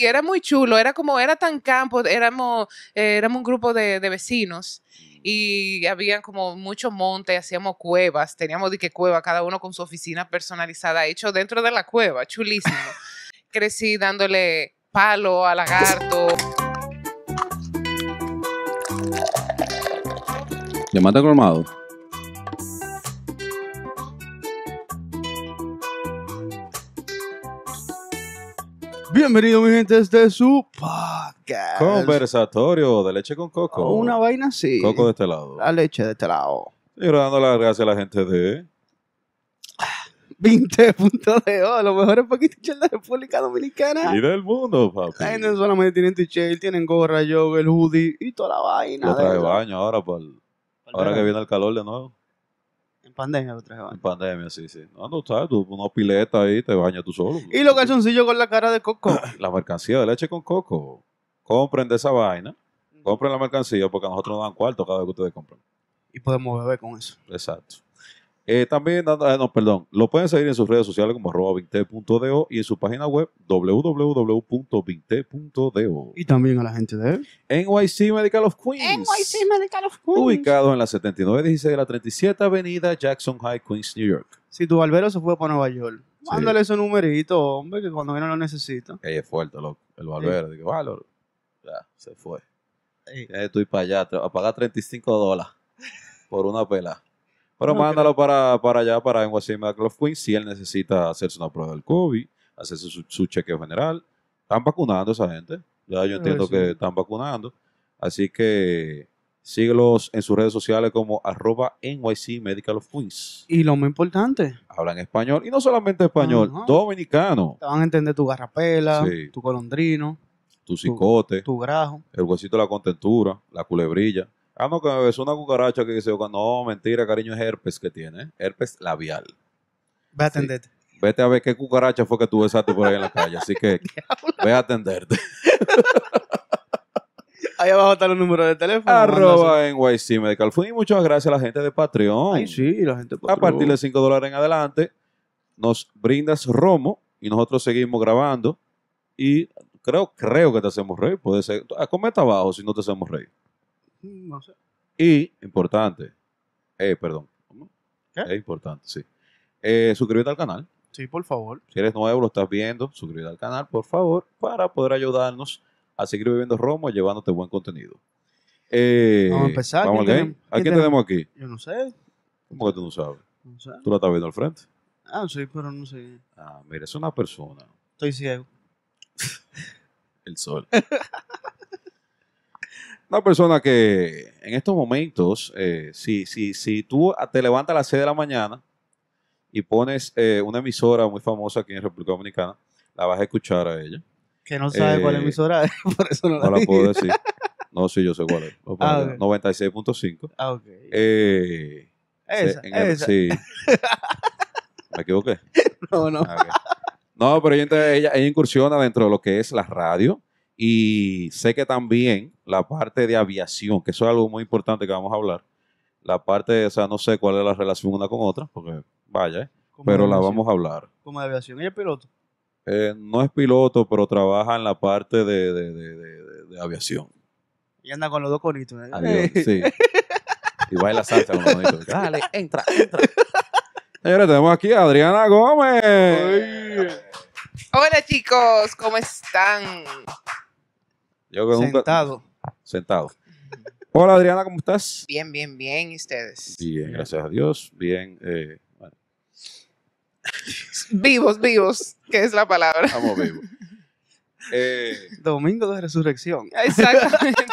Y era muy chulo, era como, era tan campo, éramos, eh, éramos un grupo de, de vecinos y había como mucho monte, hacíamos cuevas, teníamos de que cueva, cada uno con su oficina personalizada, hecho dentro de la cueva, chulísimo. Crecí dándole palo a lagarto. Llamate colmado. Bienvenido, mi gente, este es su podcast. Conversatorio de leche con coco. Una vaina así. Coco de este lado. La leche de este lado. Y ahora dando las gracias a la gente de 20 puntos de O, los mejores paquitos de la República Dominicana. y del mundo, papi. La gente no solamente tienen t-shirt, tienen gorra, el hoodie y toda la vaina. De eso. baño ahora, por, ahora que viene el calor de nuevo. En pandemia lo traje En baño. pandemia, sí, sí. No, no sabes, tú una pileta ahí, te bañas tú solo. Y los calzoncillos con la cara de coco. La mercancía de leche con coco. Compren de esa vaina. Compren la mercancía porque a nosotros nos dan cuarto cada vez que ustedes compran. y podemos beber con eso. Exacto. Eh, también, ah, no, perdón, lo pueden seguir en sus redes sociales como arroba 20.do y en su página web www.20.do. Y también a la gente de NYC Medical of Queens. Medical of Ubicado en la 7916 de la 37 Avenida Jackson High, Queens, New York. Si tu barbero se fue para Nueva York, mándale ese numerito, hombre, que cuando viene lo necesita. Ey, es fuerte, loco. El barbero. Digo, valor. Ya, se fue. Ey. Ya estoy para allá, a pagar 35 dólares por una pela. Pero No, mándalo para, para allá, para NYC Medical of Queens, si él necesita hacerse una prueba del COVID, hacerse su, su chequeo general. Están vacunando a esa gente. Ya yo entiendo sí. que están vacunando. Así que síguelos en sus redes sociales como arroba NYC Medical of Queens. Y lo más importante, Hablan español, y no solamente español, Ajá. dominicano. te van a entender tu garrapela, Sí. tu colondrino, Tu cicote, tu grajo. el huesito de la contentura, la culebrilla. Ah, no, que me besó una cucaracha que dice, no, mentira, cariño, es herpes que tiene. Herpes labial. Ve a atenderte. Vete a ver qué cucaracha fue que tú besaste por ahí en la calle. Así que ve a atenderte. Ahí abajo están los números de teléfono. Arroba en YC Medical Food. Y muchas gracias a la gente de Patreon. Ay, sí, la gente A partir de 5 dólares en adelante, nos brindas romo y nosotros seguimos grabando. Y creo, creo que te hacemos reír. Puede ser. Ah, Comenta abajo si no te hacemos reír. No sé. Y, importante, eh, perdón. ¿Qué? Es importante, sí. Eh, suscríbete al canal. Sí, por favor. Si eres nuevo, lo estás viendo, suscríbete al canal, por favor, para poder ayudarnos a seguir viviendo Romo y llevándote buen contenido. Eh, Vamos a empezar. Vamos ¿Quién tenemos? ¿A quién ¿Quién tenemos aquí? Yo no sé. ¿Cómo que tú no sabes? No sé. Tú la estás viendo al frente. Ah, sí, pero no sé. Ah, mira, es una persona. Estoy ciego. El sol. Una persona que en estos momentos, eh, si, si, si tú te levantas a las 6 de la mañana y pones eh, una emisora muy famosa aquí en República Dominicana, la vas a escuchar a ella. Que no sabe Eh, cuál emisora es, por eso no la, No la puedo decir. No, sí, yo sé cuál es. Ah, pongo, 96.5. Ah, ok. Eh, esa, el- sí. Me equivoqué. No, no. Ah. No, pero ella, ella, ella incursiona dentro de lo que es la radio y sé que también la parte de aviación, que eso es algo muy importante que vamos a hablar. La parte, o sea, no sé cuál es la relación una con otra, porque vaya, ¿eh? Pero de la vamos a hablar. Como de aviación. Ella es piloto. Eh, no es piloto, pero trabaja en la parte de, de- de- de- de- de aviación. Y anda con los dos conitos. ¿eh? Avión, sí. Y baila salsa con los manitos. Dale, entra, entra. Señores, tenemos aquí a Adriana Gómez. Hola chicos, ¿cómo están? Yo que nunca- Sentado. Sentado. Hola Adriana, ¿cómo estás? Bien, bien, bien, ¿y ustedes? Bien, gracias a Dios. Bien, eh, bueno, Vivos, vivos, que es la palabra. estamos vivos. Eh, Domingo de resurrección. Exactamente.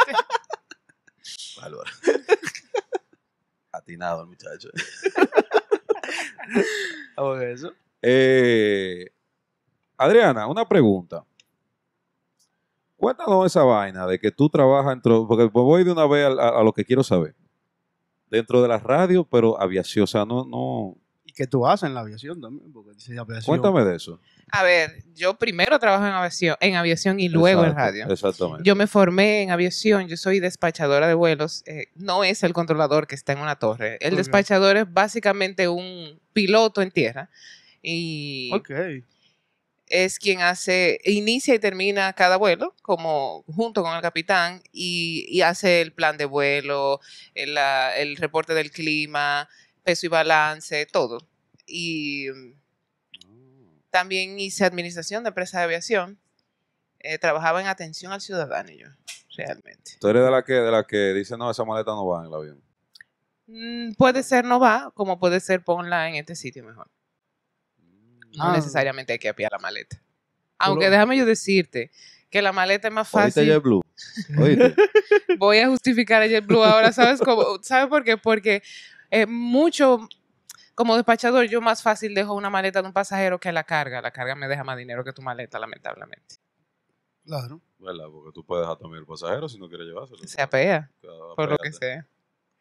Bárbaro. Atinado el muchacho. Eso. Eh, Adriana, una pregunta. Cuéntanos esa vaina de que tú trabajas dentro, porque voy de una vez a, a- a lo que quiero saber. Dentro de la radio, pero aviación, o sea, no, no. Y que tú haces en la aviación también. Porque dice aviación. Cuéntame de eso. A ver, yo primero trabajo en aviación, en aviación y luego en radio. Exactamente. Yo me formé en aviación, yo soy despachadora de vuelos. eh, no es el controlador que está en una torre. El despachador es básicamente un piloto en tierra. Y Ok. Es quien hace, inicia y termina cada vuelo, como junto con el capitán, y, y hace el plan de vuelo, el, la- el reporte del clima, peso y balance, todo. Y mm, también hice administración de empresa de aviación. Eh, trabajaba en atención al ciudadano yo, realmente. Tú eres de la que, de la que dice, no, esa maleta no va en el avión. Mm, puede ser no va, como puede ser ponla en este sitio mejor. No Ah. necesariamente hay que apiar la maleta. Aunque déjame yo decirte que la maleta es más ¿Oíste fácil. JetBlue? ¿Oíste? Voy a justificar a JetBlue ahora, ¿sabes cómo? ¿Sabes por qué? Porque eh, mucho, como despachador, yo más fácil dejo una maleta de un pasajero que la carga. La carga me deja más dinero que tu maleta, lamentablemente. Claro. ¿Verdad? Porque tú puedes dejar también el pasajero si no quieres llevárselo. Se apea, por lo que sea.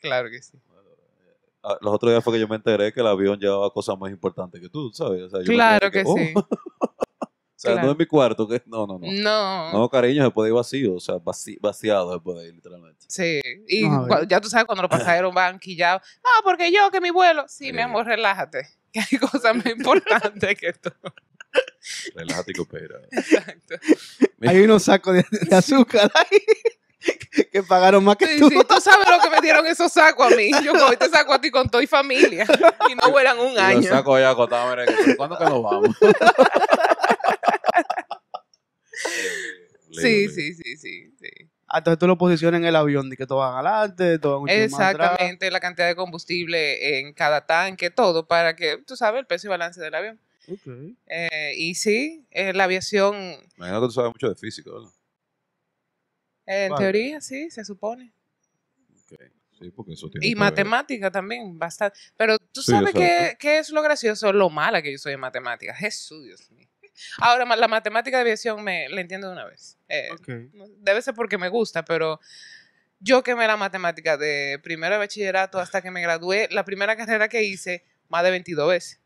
Claro que sí. Ah, Los otros días fue que yo me enteré que el avión llevaba cosas más importantes que tú, ¿sabes? O sea, yo me Claro que oh. sí. O sea, Claro. no es mi cuarto, que no, no, no. No. No, cariño, se puede ir vacío, o sea, vaci- vaciado se puede ir, literalmente. Sí, y No, ya tú sabes cuando los pasajeros van quillados, no, porque yo, que mi vuelo, sí, mi amor, relájate, que hay cosas más importantes que tú. Relájate y coopera. Exacto. Hay unos sacos de, de azúcar ahí que pagaron más que Sí, tú. sí, tú sabes lo que me dieron esos sacos a mí. Yo hoy te saco a ti con toda y familia. Y no vuelan un Y año. saco allá acostado, mira, que, ¿pero ¿cuándo que nos vamos? Sí, sí, sí, sí, sí. Ah, Entonces tú lo posicionas en el avión, de que todo van adelante, todo atrás. Exactamente, la cantidad de combustible en cada tanque, todo, para que tú sabes el peso y balance del avión. Ok. Eh, y sí, eh, la aviación, Imagino que tú sabes mucho de física, ¿verdad? En Vale. teoría, sí, se supone. Ok. Sí, porque eso tiene Y que ver. matemática también, bastante. Pero tú Sí, sabes qué, qué es lo gracioso, lo mala que yo soy en matemática. Jesús, Dios mío. Ahora, la matemática de aviación me la entiendo de una vez. Eh, Debe ser porque me gusta, pero yo quemé la matemática de primero de bachillerato hasta que me gradué. La primera carrera que hice, más de 22 veces.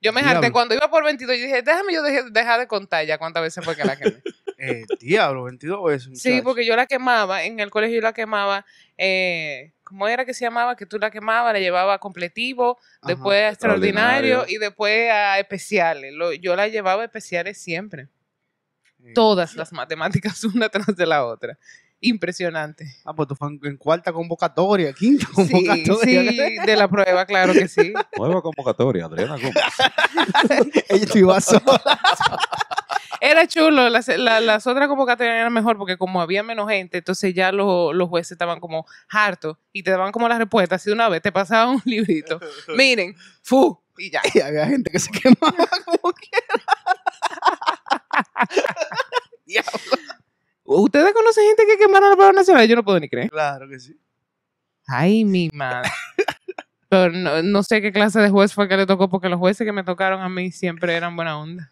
Yo me harté cuando iba por 22, yo dije, déjame yo dejar de contar ya cuántas veces fue que la quemé. Eh, diablo, 22 veces. Sí, muchacho. porque yo la quemaba, en el colegio yo la quemaba, eh, ¿cómo era que se llamaba? Que tú la quemabas, la llevaba a completivo, Ajá. después a extraordinario y después a especiales. Lo- yo la llevaba a especiales siempre. Eh, Todas las matemáticas una tras de la otra. Impresionante. Ah, pues tú fue en, cuarta convocatoria, quinta Sí, convocatoria. sí, de la prueba, claro que sí. Nueva convocatoria, Adriana Gómez. Ella te iba sola. Era chulo, las, la- las otras convocatorias eran mejor porque como había menos gente, entonces ya los, los jueces estaban como hartos y te daban como las respuestas de una vez te pasaban un librito. Miren, fu, y ya. Y había gente que se quemaba como quiera. Diablo. ¿Ustedes conocen gente que quemaron la prueba nacional? Yo no puedo ni creer. Claro que sí. Ay, mi madre. Pero no, no sé qué clase de juez fue que le tocó, porque los jueces que me tocaron a mí siempre eran buena onda.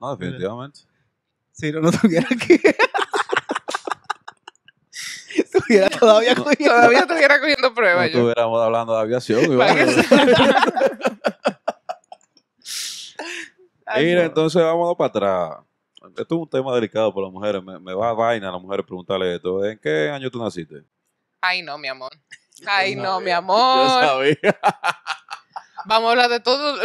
No, definitivamente. Si no, no tuviera que. tuviera todavía cogiendo. Todavía estuviera cogiendo No pruebas yo. estuviéramos hablando de aviación. Ay, Mira, no. entonces vámonos para atrás. Esto es un tema delicado para las mujeres. Me, me va a vaina a las mujeres preguntarle esto. ¿En qué año tú naciste? Ay, no, mi amor. Ay, Yo no, mi Yo amor. sabía. Vamos a hablar de todo,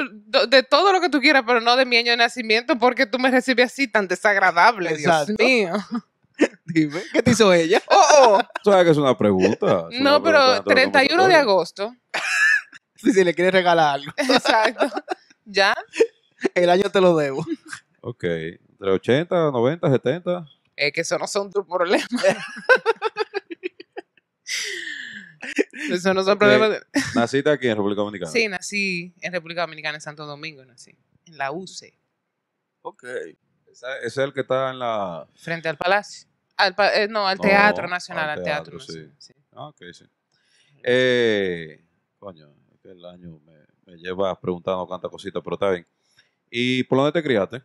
de todo lo que tú quieras, pero no de mi año de nacimiento, porque tú me recibes así tan desagradable, Exacto. Dios mío. Dime, ¿qué te hizo ella? Oh, oh. Sabes que es una pregunta. es una No, pero pregunta dentro de la 31 de agosto. Si se le quiere regalar algo. Exacto. ¿Ya? El año te lo debo. Ok. Entre 80, 90, 70. Es que eso no son tus problemas. Eso no son problemas. de- Naciste aquí en República Dominicana. Sí, nací en República Dominicana, en Santo Domingo, nací. En la UCE, Ok. Ese es el que está en la. frente al palacio. Al pa- eh, no, al No, Teatro Nacional, al al Teatro, sí. Nacional. sí. Ah, ok, sí. Eh, coño, el año me, me lleva preguntando cuántas cositas, pero está bien. ¿Y por dónde te criaste?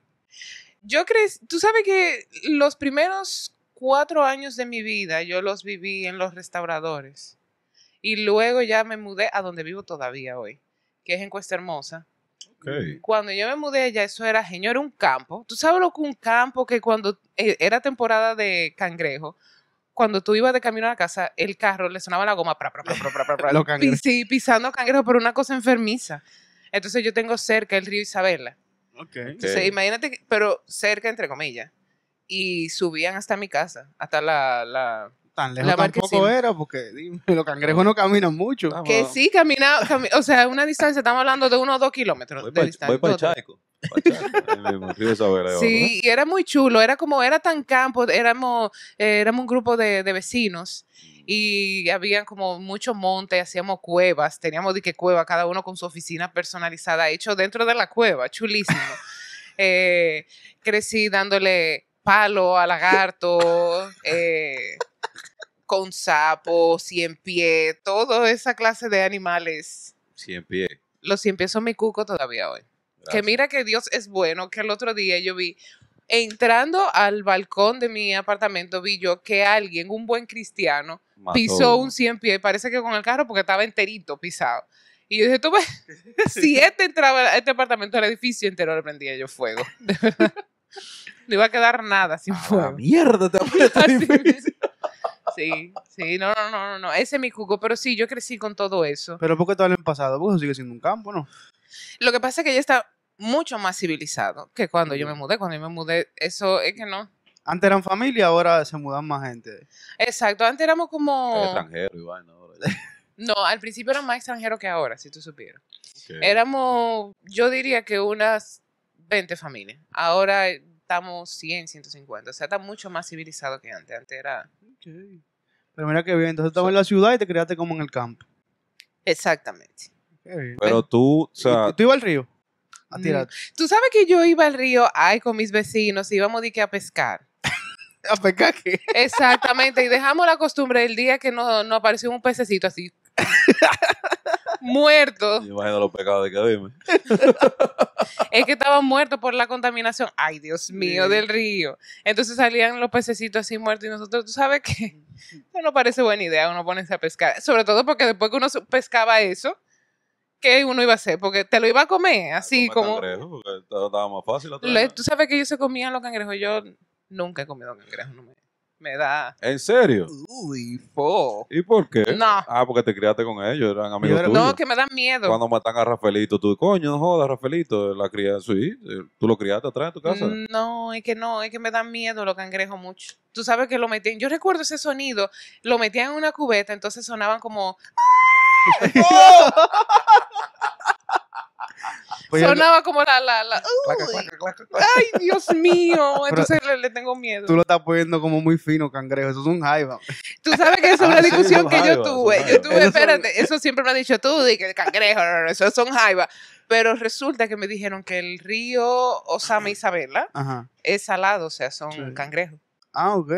Yo creo, tú sabes que los primeros cuatro años de mi vida yo los viví en los restauradores. Y luego ya me mudé a donde vivo todavía hoy, que es en Cuesta Hermosa. Ok. Cuando yo me mudé allá, eso era, señor, un campo. ¿Tú sabes lo que un campo que cuando eh, era temporada de cangrejo, cuando tú ibas de camino a la casa, el carro le sonaba la goma, pra, pra, pra, pra, pra, pra, pra, Los pi- cangrejos. sí, pisando cangrejo por una cosa enfermiza. Entonces yo tengo cerca el río Isabela. Ok. Ok. Sí, imagínate, pero cerca, entre comillas. Y subían hasta mi casa, hasta la... la Tan lejos tampoco era, porque dime, los cangrejos no caminan mucho. Que sí, caminaba, cami- o sea, una distancia, estamos hablando de unos dos kilómetros Voy de para distancia. el dos, tres. Chaico. Pa' Chaico, ahí mismo, Río Isabel, ahí abajo, Sí, y era muy chulo, era como, era tan campo, éramos, eh, éramos un grupo de, de vecinos y había como mucho monte, hacíamos cuevas, teníamos de que cueva, cada uno con su oficina personalizada, hecho dentro de la cueva, chulísimo. Eh, crecí dándole palo a lagarto, eh, con sapos, cien pie, toda esa clase de animales. Cien pies. Los cien pies son mi cuco todavía hoy. Que mira que Dios es bueno, que el otro día yo vi, entrando al balcón de mi apartamento, vi yo que alguien, un buen cristiano, Mató pisó un 100 pies, parece que con el carro porque estaba enterito pisado. Y yo dije, tú ves, si este entraba a este apartamento, el edificio entero le prendía yo fuego. De verdad. No iba a quedar nada sin A la fuego. mierda te. Sí, sí, no, no, no, no, no, ese es mi cuco, pero sí, yo crecí con todo eso. Pero ¿por qué todo en pasado? Porque eso sigue siendo un campo, ¿no? Lo que pasa es que ya está mucho más civilizado que cuando yo me mudé. Cuando yo me mudé, eso es que no. Antes eran familia, ahora se mudan más gente. Exacto, antes éramos como... extranjero ahora. ya. No, al principio eran más extranjeros que ahora, si tú supieras. Éramos, yo diría que unas 20 familias. Ahora estamos 100, 150. O sea, está mucho más civilizado que antes. Antes era... Pero mira qué bien, entonces estabas en la ciudad y te criaste como en el campo. Exactamente. Pero tú, o ¿Y sea, tú- ¿Tú ibas al río? A Mm. Tú sabes que yo iba al río, ay, con mis vecinos, íbamos de que a pescar. ¿A pescar qué? Exactamente, y dejamos la costumbre el día que no, no apareció un pececito así, muerto. yo imagino los pecados de que dime. Es que estaban muertos por la contaminación, ay Dios mío, Sí. del río. Entonces salían los pececitos así muertos y nosotros, tú sabes que no parece buena idea uno ponerse a pescar, sobre todo porque después que uno pescaba eso, ¿qué uno iba a hacer? Porque te lo iba a comer, así Comer como... cangrejo, porque estaba estaba más fácil. tú sabes que ellos se comían los cangrejos, yo nunca he comido cangrejos, no me, da... ¿En serio? Uy, fo. ¿Y por qué? No. Ah, porque te criaste con ellos, eran amigos era- tuyos. No, que me da miedo. Cuando matan a Rafaelito, tú, coño, no jodas, Rafaelito, la cría, sí, eh, tú lo criaste atrás en tu casa. No, es que no, es que me dan miedo los cangrejos mucho. Tú sabes que lo metían, yo recuerdo ese sonido, lo metían en una cubeta, entonces sonaban como, yo- sonaba como la, la, la, claca, uy, claca, claca, claca. ay, Dios mío, entonces le, le tengo miedo. Tú lo estás poniendo como muy fino, cangrejo. Eso es un jaiba. Tú sabes que esa es una sí, discusión que yo tuve, yo tuve, son- espérate, eso siempre me ha dicho tú, de que el cangrejo, no, no, eso son jaivas. Pero resulta que me dijeron que el río Osama Isabela Ajá. es salado, o sea, son Sí. cangrejos. Ah, ok.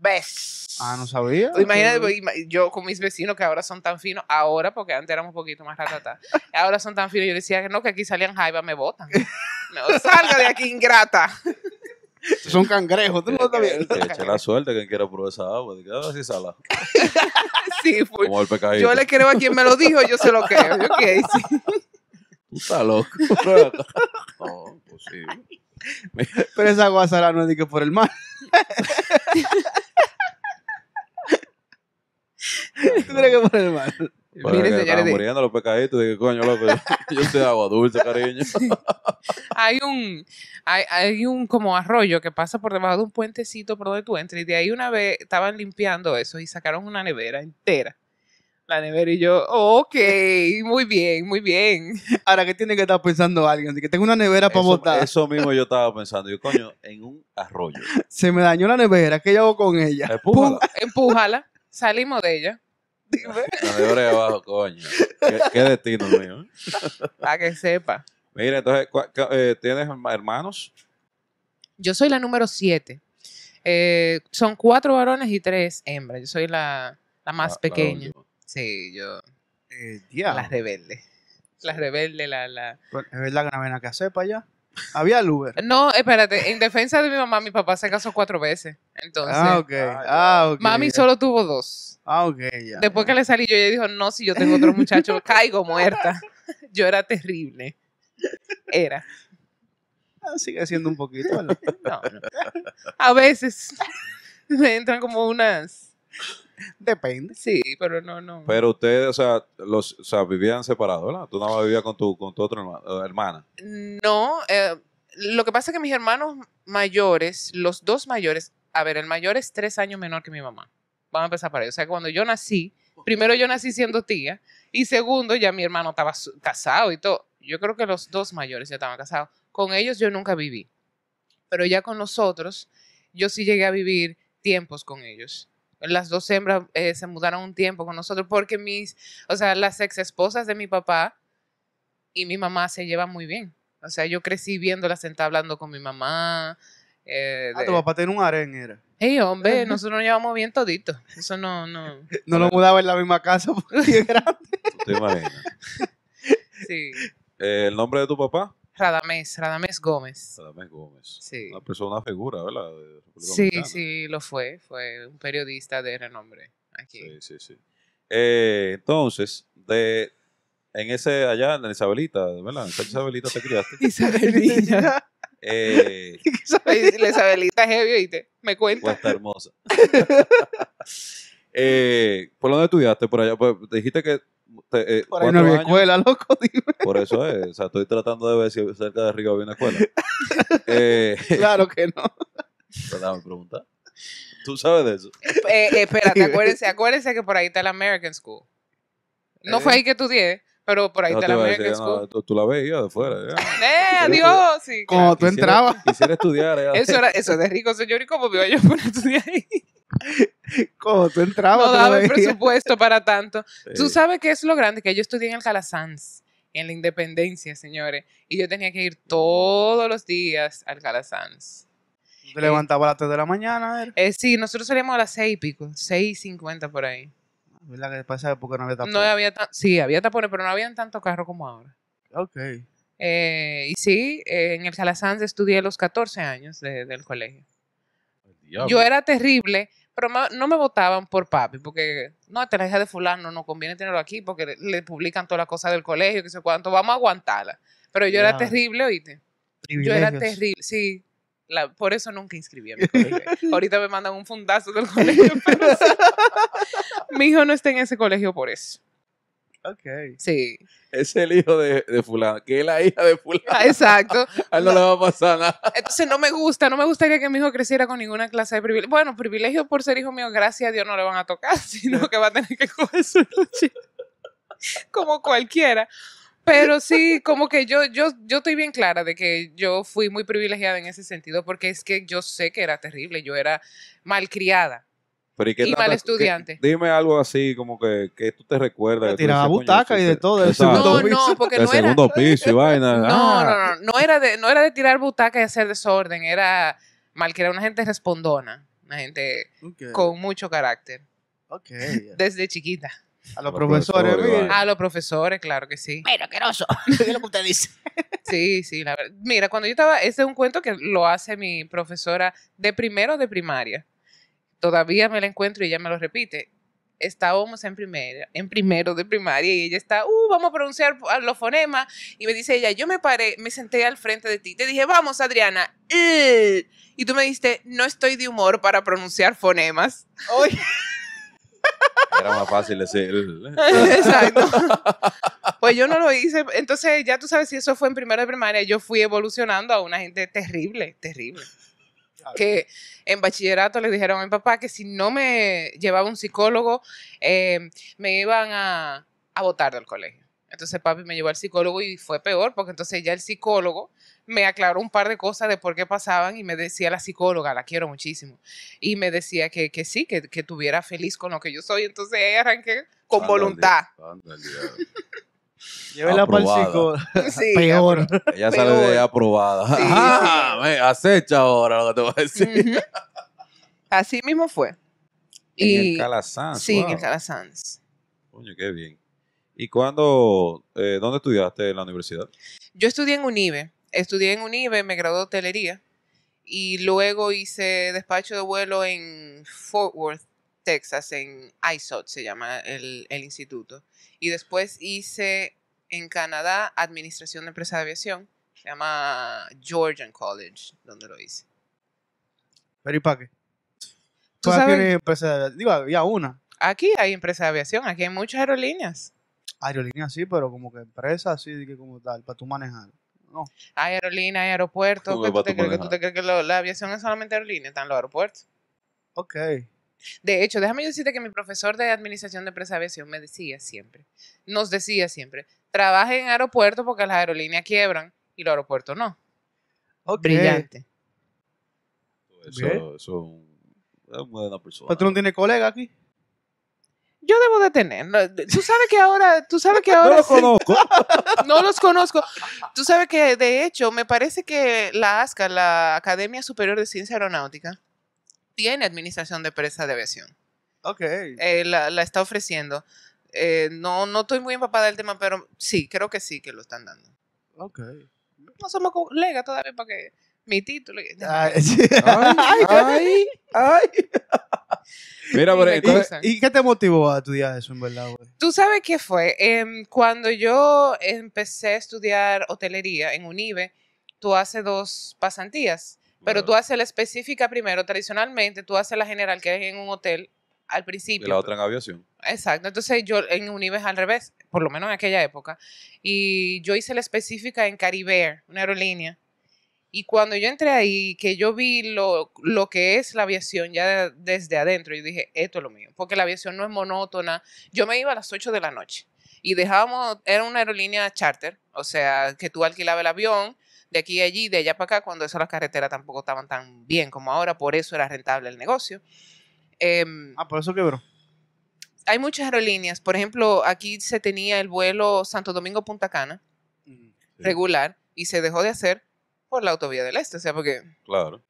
¿Ves? Ah, no sabía. Imagínate, ima- yo con mis vecinos que ahora son tan finos, ahora, porque antes éramos un poquito más ratata, ahora son tan finos, yo decía que no, que aquí salían jaiba, me botan. No, salga de aquí, ingrata. Son cangrejos. Tú no lo estás viendo. Que eche la suerte que quiera probar esa agua, de que ah, sí sala, Sí, fue- como el pecadito. yo le creo a quien me lo dijo, yo se lo creo. Yo qué sí. Tú estás loco. no, pues sí. Pero esa guasara no es de que por el mar. ¿Tú crees que por el mar? Miren, señores, de- muriendo los pecaditos, de que coño, loco, yo te agua dulce, cariño. hay un, hay, hay un como arroyo que pasa por debajo de un puentecito por donde tú entras, y de ahí una vez estaban limpiando eso y sacaron una nevera entera. La nevera y yo, ok, muy bien, muy bien. Ahora, ¿qué tiene que estar pensando alguien? Así que tengo una nevera para Eso, botar. eso mismo yo estaba pensando, yo coño, en un arroyo. Se me dañó la nevera. ¿Qué yo hago con ella? Empújala. Empújala, salimos de ella, La nevera de abajo, coño. Qué, qué destino mío. ¿eh? para que sepa. Mira, entonces, ¿cuá- qué- eh, ¿tienes herma- hermanos? Yo soy la número siete. Eh, son cuatro varones y tres hembras. Yo soy la, la más La- la pequeña. última. Sí, yo, Eh, diablo. la rebelde. La rebelde, la, la... Bueno, Es verdad que no había nada que hacer para allá. Había Uber. No, espérate, en defensa de mi mamá, mi papá se casó cuatro veces. Entonces, Ah, ok. Ah, Ah, ok. mami solo tuvo dos. Ah, ok, ya. Después que le salí yo, ella dijo, no, si yo tengo otro muchacho, caigo muerta. Yo era terrible. Era. Ah, sigue siendo un poquito. ¿verdad? No, no. A veces me entran como unas Depende. Sí, pero no, no. Pero ustedes, o sea, los, o sea, vivían separados, ¿verdad? Tú nada más vivías con tu, con tu otra eh, hermana. No, eh, lo que pasa es que mis hermanos mayores, los dos mayores, a ver, el mayor es tres años menor que mi mamá. Vamos a empezar por ahí. O sea, que cuando yo nací, primero yo nací siendo tía y segundo ya mi hermano estaba casado y todo. Yo creo que los dos mayores ya estaban casados. Con ellos yo nunca viví. Pero ya con los otros, yo sí llegué a vivir tiempos con ellos. Las dos hembras eh, se mudaron un tiempo con nosotros porque mis, o sea, las ex esposas de mi papá y mi mamá se llevan muy bien. O sea, yo crecí viéndola sentada hablando con mi mamá. eh, Ah, de- tu papá tiene un harén, era. Hey, hombre, nosotros nos llevamos bien toditos. Eso no, no. No lo mudaba en la misma casa porque es grande. ¿Tú te imaginas? Sí. Eh, ¿El nombre de tu papá? Radamés, Radamés Gómez. Radamés Gómez. Sí. Una persona, una figura, ¿verdad? De Sí, Dominicana. sí, lo fue. Fue un periodista de renombre aquí. Sí, sí, sí. Eh, entonces, de, en ese, allá en Isabelita, ¿verdad? En San Isabelita te criaste. Isabelita. Eh, La Isabelita es heavy, ¿oíste? Me cuenta. Cuesta hermosa. eh, ¿Por dónde estudiaste? Por allá. Pues, dijiste que. Te- eh, Por ahí no había años. escuela, loco. dime. Por eso es. O sea, estoy tratando de ver si cerca de Río había una escuela. Eh, Claro que no. déjame preguntar. ¿Tú sabes de eso? Eh, eh, espérate, acuérdense, acuérdense que por ahí está la American School. No Eh. fue ahí que estudié, pero por ahí No está te la iba a decir, American no, School. tú, tú la veías de fuera. ya. ¡Eh, adiós! Sí, Como claro. tú entrabas. Quisiera estudiar. ya. Eso, era, eso es de rico, señor. ¿Y cómo me iba yo a estudiar ahí? Como tú entrabas. No daba el presupuesto para tanto. Tú sabes que es lo grande, que yo estudié en el Calasanz, en la Independencia, señores. Y yo tenía que ir todos los días al Calasanz. Te levantabas a las 3 de la mañana. Eh, sí, nosotros salíamos a las seis y pico, seis cincuenta por ahí. ¿Verdad que pasa porque no había tapón? No había sí, había tapones, pero no habían tanto carro como ahora. Ok. Eh, y sí, eh, en el Calasanz estudié los 14 años de- del colegio. Diablo. Yo era terrible, pero no me votaban por papi, porque no, te la hija de fulano, no conviene tenerlo aquí, porque le, le publican todas las cosas del colegio, que sé cuánto, vamos a aguantarla. Pero yo era terrible, oíste. Yo era terrible, sí. La- por eso nunca inscribí a mi colegio. Ahorita me mandan un fundazo del colegio, pero sí. mi hijo no está en ese colegio por eso. Ok. Sí, Es el hijo de, de fulano, que es la hija de fulano. Ah, exacto. A él no, le va a pasar nada. Entonces no me gusta, no me gustaría que mi hijo creciera con ninguna clase de privilegio. Bueno, privilegio por ser hijo mío, gracias a Dios no le van a tocar, sino que va a tener que coger su lucha como cualquiera. Pero sí, como que yo, yo, yo estoy bien clara de que yo fui muy privilegiada en ese sentido, porque es que yo sé que era terrible, yo era malcriada. Pero qué Y mal estudiante. dime algo así, como que, que tú te recuerdas. Tiraba butaca y de todo, del. No, segundo no, piso. porque no era, segundo piso y vaina. no, Ah, no, no, no era de, no era de tirar butaca y hacer desorden, era malcriada, una gente respondona, una gente con mucho carácter, Ok. desde chiquita. A los Los profesores, profesores. A los profesores, claro que sí. Mira, asqueroso. Es lo que usted dice. Sí, sí, la verdad. Mira, cuando yo estaba, ese es un cuento que lo hace mi profesora de primero de primaria. Todavía me la encuentro y ella me lo repite. Estábamos en primera, en primero de primaria y ella está, uh, vamos a pronunciar los fonemas. Y me dice ella, yo me paré, me senté al frente de ti. Te dije, vamos, Adriana. Y tú me dijiste, no estoy de humor para pronunciar fonemas. Era más fácil decir. Exacto. Pues yo no lo hice. Entonces, ya tú sabes si eso fue en primero de primaria, yo fui evolucionando a una gente terrible, terrible. Que en bachillerato le dijeron a mi papá que si no me llevaba un psicólogo, eh, me iban a, a botar del colegio. Entonces papi me llevó al psicólogo y fue peor, porque entonces ya el psicólogo me aclaró un par de cosas de por qué pasaban y me decía la psicóloga, la quiero muchísimo, y me decía que, que sí, que, que tuviera feliz con lo que yo soy. Entonces ahí arranqué con voluntad. Llévela para el Aprobada. psicólogo. Sí, Peor. Ella sale de ahí aprobada. Sí, Ah, me acecha ahora lo que te voy a decir. Ujú. Así mismo fue. En Y el Calasanz. sí, en wow. el Calasanz. Coño, qué bien. ¿Y cuándo, eh, dónde estudiaste en la universidad? Yo estudié en UNIBE. Estudié en UNIBE, me gradué de hotelería. Y luego hice despacho de vuelo en Fort Worth, Texas, en ISOT se llama el, el instituto. Y después hice en Canadá Administración de Empresa de Aviación. Se llama Georgian College, donde lo hice. Pero ¿y para qué? ¿Tú ¿Para sabes? qué empresa? Digo, había una. Aquí hay empresas de aviación, aquí hay muchas aerolíneas. Aerolínea sí, pero como que empresa así, de que como tal, para tú manejar. No. Hay aerolíneas, hay aeropuertos. ¿Cómo ¿Qué que tú te crees? ¿Que tú te crees que lo- la aviación es solamente aerolínea? Están los aeropuertos. Ok. De hecho, déjame decirte que mi profesor de administración de empresa de aviación me decía siempre, nos decía siempre, trabaje en aeropuertos porque las aerolíneas quiebran y los aeropuertos no. Ok. Brillante. Eso, es un- es una buena persona. Pero tú no tienes colega aquí. Yo debo de tener. no, Tú sabes que ahora, tú sabes que No ahora lo sí, conozco. no los conozco. Tú sabes que de hecho me parece que la ASCA, la Academia Superior de Ciencia Aeronáutica, tiene administración de empresa de aviación. Ok. Eh, la, la está ofreciendo. Eh, no, no estoy muy empapada del tema, pero sí, creo que sí que lo están dando. Ok. No somos colegas todavía para que mi título. Ay, sí. Ay, ay, ay. Mira, Me entonces. ¿Y qué te motivó a estudiar eso, en verdad, güey? Tú sabes qué fue. Em, cuando yo empecé a estudiar hotelería en UNIBE, tú haces dos pasantías, pero tú haces la específica primero. Tradicionalmente, tú haces la general, que es en un hotel al y principio. la otra en aviación. Exacto. Entonces, yo en UNIBE es al revés, por lo menos en aquella época. Y yo hice la específica en Caribe, una aerolínea. Y cuando yo entré ahí, que yo vi lo, lo que es la aviación ya de- desde adentro, yo dije, esto es lo mío, porque la aviación no es monótona. Yo me iba a las 8 de la noche y dejábamos, era una aerolínea charter, o sea, que tú alquilabas el avión de aquí a allí, de allá para acá, cuando eso las carreteras tampoco estaban tan bien como ahora, por eso era rentable el negocio. Em, Ah, por eso quebró. hay muchas aerolíneas, por ejemplo, aquí se tenía el vuelo Santo Domingo-Punta Cana, Sí, regular, y se dejó de hacer por la autovía del Este, o sea, porque Claro.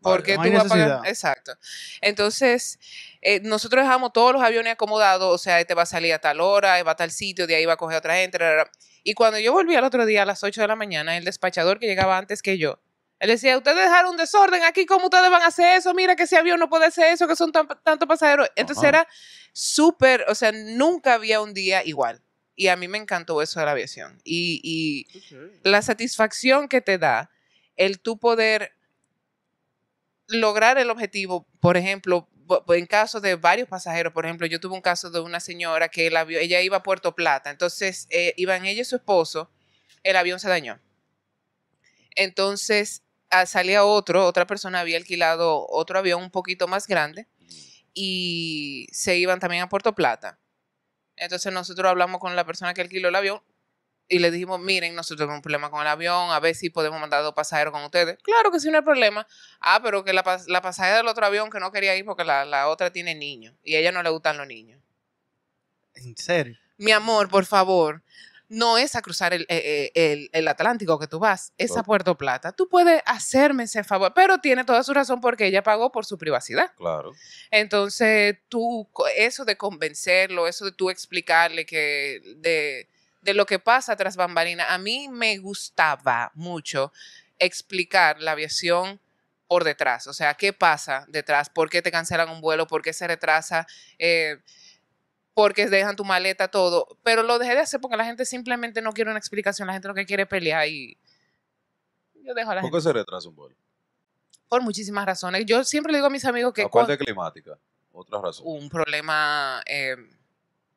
porque No tú vas a pagar. Exacto. Entonces, eh, nosotros dejamos todos los aviones acomodados, o sea, este va a salir a tal hora, va a tal sitio, de ahí va a coger otra gente. Y cuando yo volví al otro día a las 8 de la mañana, el despachador que llegaba antes que yo, él decía, ustedes dejaron un desorden aquí, ¿cómo ustedes van a hacer eso? Mira que ese avión no puede hacer eso, que son tan, tantos pasajeros. Entonces Ajá. era súper, o sea, nunca había un día igual. Y a mí me encantó eso de la aviación. Y, y la satisfacción que te da el tú poder lograr el objetivo, por ejemplo, en caso de varios pasajeros, por ejemplo, yo tuve un caso de una señora que el avión, ella iba a Puerto Plata, entonces eh, iban ella y su esposo, el avión se dañó. Entonces ah, salía otro, otra persona había alquilado otro avión un poquito más grande y se iban también a Puerto Plata. Entonces nosotros hablamos con la persona que alquiló el avión y le dijimos, miren, nosotros tenemos un problema con el avión, a ver si podemos mandar dos pasajeros con ustedes. Claro que sí, no hay problema. Ah, pero que la, la pasajera del otro avión que no quería ir porque la, la otra tiene niños y a ella no le gustan los niños. En serio. Mi amor, por favor, no es a cruzar el, eh, eh, el- el Atlántico que tú vas, es a. Puerto Plata. Tú puedes hacerme ese favor, pero tiene toda su razón porque ella pagó por su privacidad. Claro. Entonces, tú, eso de convencerlo, eso de tú explicarle que de, de lo que pasa tras bambalina, a mí me gustaba mucho explicar la aviación por detrás, o sea, qué pasa detrás, por qué te cancelan un vuelo, por qué se retrasa, eh, por qué dejan tu maleta, todo. Pero lo dejé de hacer porque la gente simplemente no quiere una explicación, la gente lo que quiere es pelear y yo dejo a la ¿Por gente qué se retrasa un vuelo? por muchísimas razones. Yo siempre le digo a mis amigos que Aparte climática. Otra razón. un problema, eh,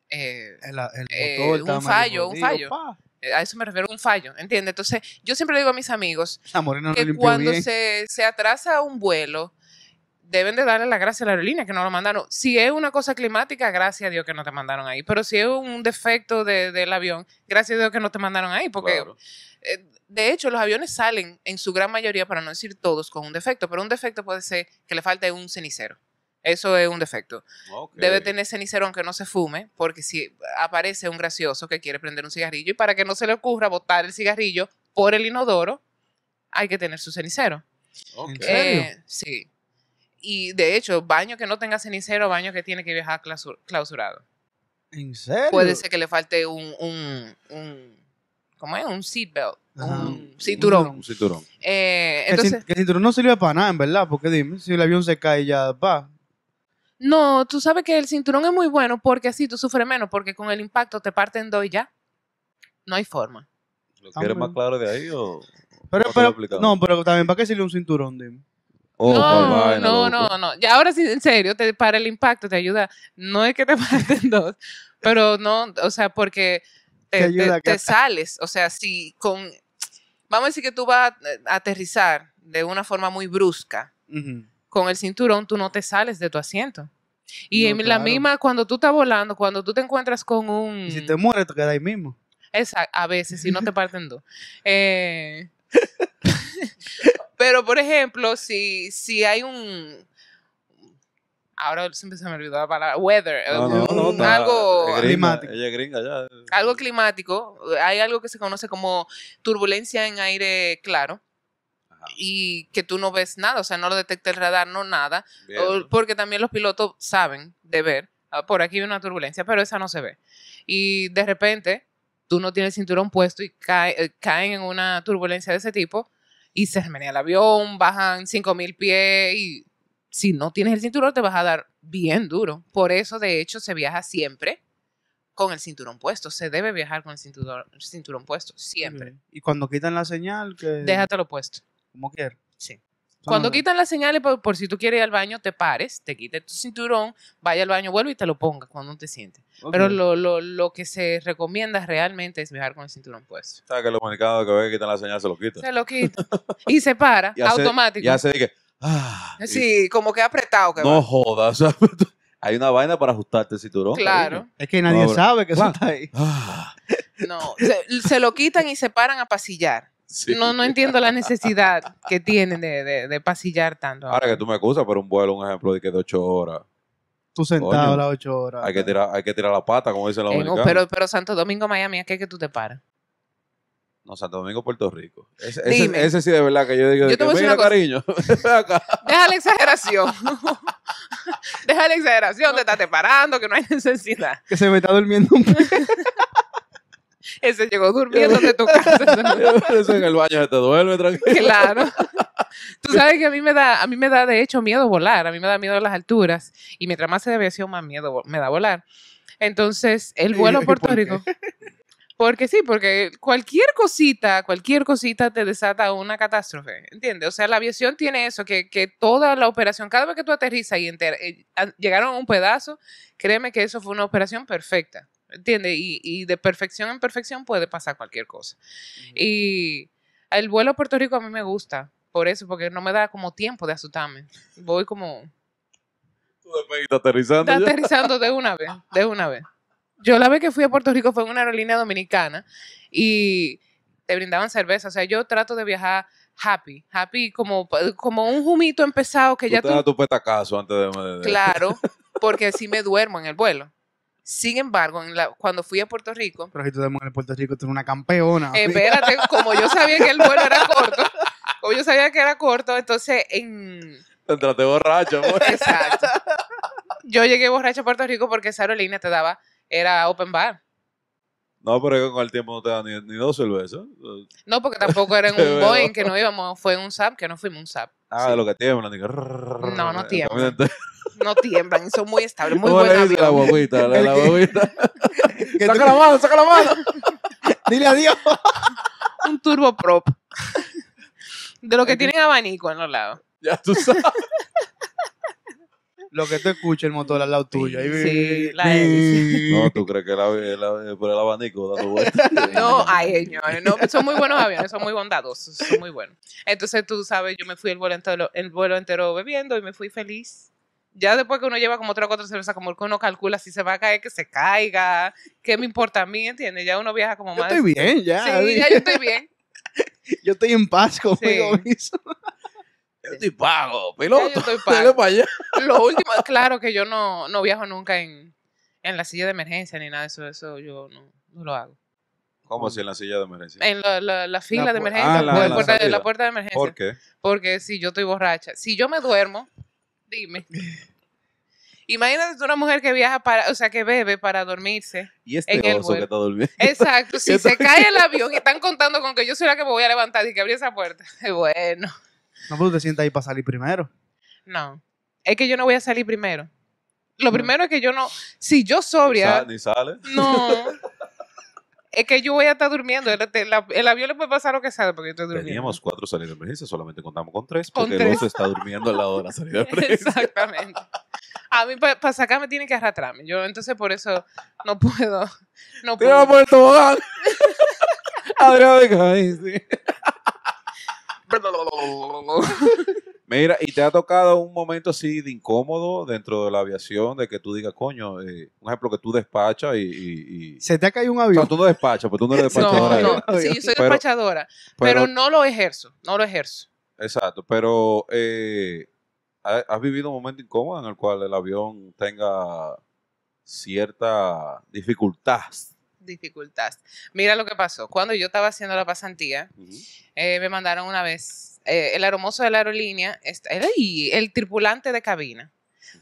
eh, El, el Eh, un fallo, un fallo. pa. a eso me refiero, un fallo, ¿entiendes? Entonces, yo siempre le digo a mis amigos La morena no que cuando se, se atrasa un vuelo, deben de darle la gracia a la aerolínea que no lo mandaron. Si es una cosa climática, gracias a Dios que no te mandaron ahí. Pero si es un defecto de- del avión, gracias a Dios que no te mandaron ahí. Porque, Claro. eh, de hecho, los aviones salen en su gran mayoría, para no decir todos, con un defecto. Pero un defecto puede ser que le falte un cenicero. Eso es un defecto. Debe tener cenicero aunque no se fume, porque si aparece un gracioso que quiere prender un cigarrillo y para que no se le ocurra botar el cigarrillo por el inodoro, hay que tener su cenicero. Ok. ¿En serio? Eh, sí. Y de hecho, baño que no tenga cenicero, baño que tiene que viajar clausu- clausurado. ¿En serio? Puede ser que le falte un, un, un ¿cómo es? Un seatbelt, un cinturón. Un cinturón. Eh, Que el cin- entonces, que el cinturón no sirve para nada, en verdad, porque dime, si el avión se cae ya, pa. no, tú sabes que el cinturón es muy bueno porque así tú sufres menos, porque con el impacto te parten dos y ya. No hay forma. ¿Lo Ah, quieres más claro de ahí o...? Pero, ¿Cómo te lo pero, no, pero también, ¿para qué sirve un cinturón, dime? Oh, no, vaina, no, no, no. no. Ya ahora sí, en serio, te, para el impacto te ayuda. No es que te parten dos, pero no, o sea, porque Te te, ayuda te- a que- te sales. O sea, si con. Vamos a decir que tú vas a aterrizar de una forma muy brusca. Con el cinturón, tú no te sales de tu asiento. Y No, en la claro. misma, cuando tú estás volando, cuando tú te encuentras con un. Y si te mueres, te quedas ahí mismo. Esa- a veces, si no te parten dos. Eh, pero, por ejemplo, si, si hay un... Ahora siempre se me olvidó la palabra. Weather. No, no, no, un- algo, gringa, climático. Ella es gringa ya. algo climático. Hay algo que se conoce como turbulencia en aire claro. Ajá. Y que tú no ves nada, o sea, no lo detecta el radar, no nada. Bien. Porque también los pilotos saben de ver, ah, por aquí hay una turbulencia, pero esa no se ve. Y de repente, tú no tienes el cinturón puesto y cae- eh, caen en una turbulencia de ese tipo y se menea el avión, bajan 5000 pies y si no tienes el cinturón te vas a dar bien duro. Por eso, de hecho, se viaja siempre con el cinturón puesto. Se debe viajar con el cinturón, el cinturón puesto, siempre. Y cuando quitan la señal, que Déjatelo puesto. como quieras. Cuando quitan las señales, por, por si tú quieres ir al baño, te pares, te quites tu cinturón, vaya al baño, vuelve y te lo pongas cuando te sientes. Pero lo, lo, lo que se recomienda realmente es viajar con el cinturón puesto. ¿Sabes que los dominicanos que ven que quitan la señal se lo quitan? Se lo quita y se para, Y hace- automático. Y hace de que. Ah, y Sí, como que apretado que no va. jodas. Hay una vaina para ajustarte el cinturón. Claro. cariño. Es que nadie sabe que eso está ahí. Ah, No, se, se lo quitan y se paran a pasillar. Sí. No, no entiendo la necesidad que tienen de, de, de pasillar tanto. Ahora que tú me acusas, pero un vuelo, un ejemplo de que de ocho horas. Tú sentado las ocho horas. Hay que tirar, hay que tirar la pata, como dicen los Eh, no, pero, pero Santo Domingo, Miami, ¿a qué es que tú te paras? No, Santo Domingo, Puerto Rico. Ese, Dime. ese sí de verdad que yo digo, Yo de te que, cariño. Deja la exageración. Deja la exageración de estarte parando, que no hay necesidad. Que se me está durmiendo un Ese llegó durmiendo de tu casa. Eso en el baño se te duerme, tranquilo. claro. Tú sabes que a mí me da, a mí me da de hecho miedo volar, a mí me da miedo las alturas y mientras más se de aviación más miedo me da volar. Entonces, el vuelo a ¿Y Puerto por? Rico. Porque sí, porque cualquier cosita, cualquier cosita te desata una catástrofe, ¿entiendes? O sea, la aviación tiene eso, que, que toda la operación, cada vez que tú aterrizas y enter- eh, llegaron a un pedazo, créeme que eso fue una operación perfecta, ¿entiendes? Y, y de perfección en perfección puede pasar cualquier cosa. Y el vuelo a Puerto Rico a mí me gusta, por eso, porque no me da como tiempo de asustarme. Voy como Tú después aterrizando está ya. aterrizando de una vez, de una vez. Yo la vez que fui a Puerto Rico fue en una aerolínea dominicana y te brindaban cerveza. O sea, yo trato de viajar happy, happy como, como un jumito empezado que Tú ya te tú... tu petacazo antes de... Claro, porque así me duermo en el vuelo. Sin embargo, en la- cuando fui a Puerto Rico, Pero si tú en Puerto Rico, tú eres una campeona. Eh, espérate, como yo sabía que el vuelo era corto, como yo sabía que era corto, entonces en... Te entraste borracho, amor. Exacto. Yo llegué borracho a Puerto Rico porque esa aerolínea te daba, era open bar. No, pero es que con el tiempo no te dan ni, ni dos cervezas. No, porque tampoco era en un. Boeing que no íbamos, fue en un SAP, que no fuimos un SAP. Ah, de lo que tiemblan. digo, No, no tiemblan. No tiemblan, son muy estables, muy ¿Cómo le buenos dice la guaguita? La, la guaguita. ¡Saca tú- la mano, saca la mano! Dile adiós. Un turboprop. De lo que- tienen abanico en los lados. Ya tú sabes. Lo que tú escuchas el motor al lado tuyo. Ahí Sí, la. No, tú crees que la, la- por el abanico dando vueltas. No, ay, señores, no, son muy buenos aviones, son muy bondadosos, son muy buenos. Entonces, tú sabes, yo me fui el vuelo entero, el vuelo entero bebiendo y me fui feliz. Ya después que uno lleva como tres o cuatro cervezas, como que uno calcula si se va a caer, que se caiga, qué me importa a mí, ¿entiendes? Ya uno viaja como Yo más. estoy bien, ya. Sí, ya yo estoy bien. Yo estoy en paz conmigo Sí. mismo. Yo estoy pago, piloto. yo estoy pago. para allá. Lo último, claro que yo no, no viajo nunca en, en la silla de emergencia ni nada de eso, eso yo no, no lo hago. ¿Cómo si en la silla de emergencia? En la, la- la fila La de emergencia, ah, la- o en la puerta de- la puerta de emergencia. ¿Por qué? Porque si yo estoy borracha, si yo me duermo, dime. Imagínate tú una mujer que viaja para, o sea, que bebe para dormirse. Y este En el oso que está durmiendo. Exacto, si ¿Qué se cae el avión y están contando con que yo soy la que me voy a levantar y que abrí esa puerta. Bueno, No, pero tú te sientas ahí para salir primero. no. Es que yo no voy a salir primero. Lo No. primero es que yo no, si yo sobria, Ni sale. no. Es que yo voy a estar durmiendo. El, el- el avión le puede pasar lo que sea porque yo estoy durmiendo. Teníamos cuatro salidas de emergencia, solamente contamos con tres, Con porque tres. el otro está durmiendo al lado de la salida de emergencia. Exactamente. A mí para sacarme tiene que arrastrarme. Yo entonces por eso no puedo. No puedo. por el tobogán. Adrián, venga ahí, sí. Mira, ¿y te ha tocado un momento así de incómodo dentro de la aviación, de que tú digas, coño, eh, un ejemplo que tú despachas y... y- y- Se te ha caído un O sea, avión. tú no despachas, pues tú no eres No, despachadora. no, ahí. sí, soy Pero- despachadora, pero, no lo ejerzo, no lo ejerzo. Exacto, pero eh, ¿ha- ¿has vivido un momento incómodo en el cual el avión tenga cierta dificultad? Dificultad. Mira lo que pasó. Cuando yo estaba haciendo la pasantía, eh, me mandaron una vez, eh, el aeromozo de la aerolínea, el, el tripulante de cabina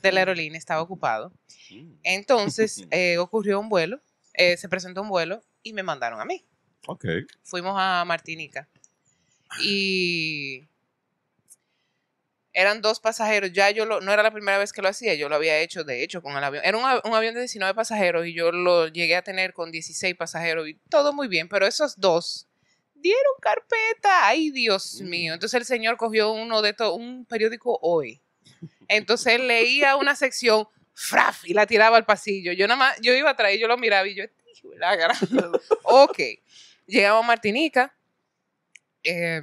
de la aerolínea estaba ocupado. Mm, Entonces eh, ocurrió un vuelo, se presentó un vuelo y me mandaron a mí. Ok. Fuimos a Martinica y eran dos pasajeros. Ya yo lo, no era la primera vez que lo hacía, yo lo había hecho de hecho con el avión. Era un, av- un avión de 19 pasajeros y yo lo llegué a tener con 16 pasajeros y todo muy bien, pero esos dos dieron carpeta. Ay, Dios Mm. mío. Entonces el señor cogió uno de estos, un periódico hoy. Entonces él leía una sección, fraf, y la tiraba al pasillo. Yo nada más, yo iba atrás y yo lo miraba y yo, "Hijo de la gran". ok. Llegamos a Martinica. eh,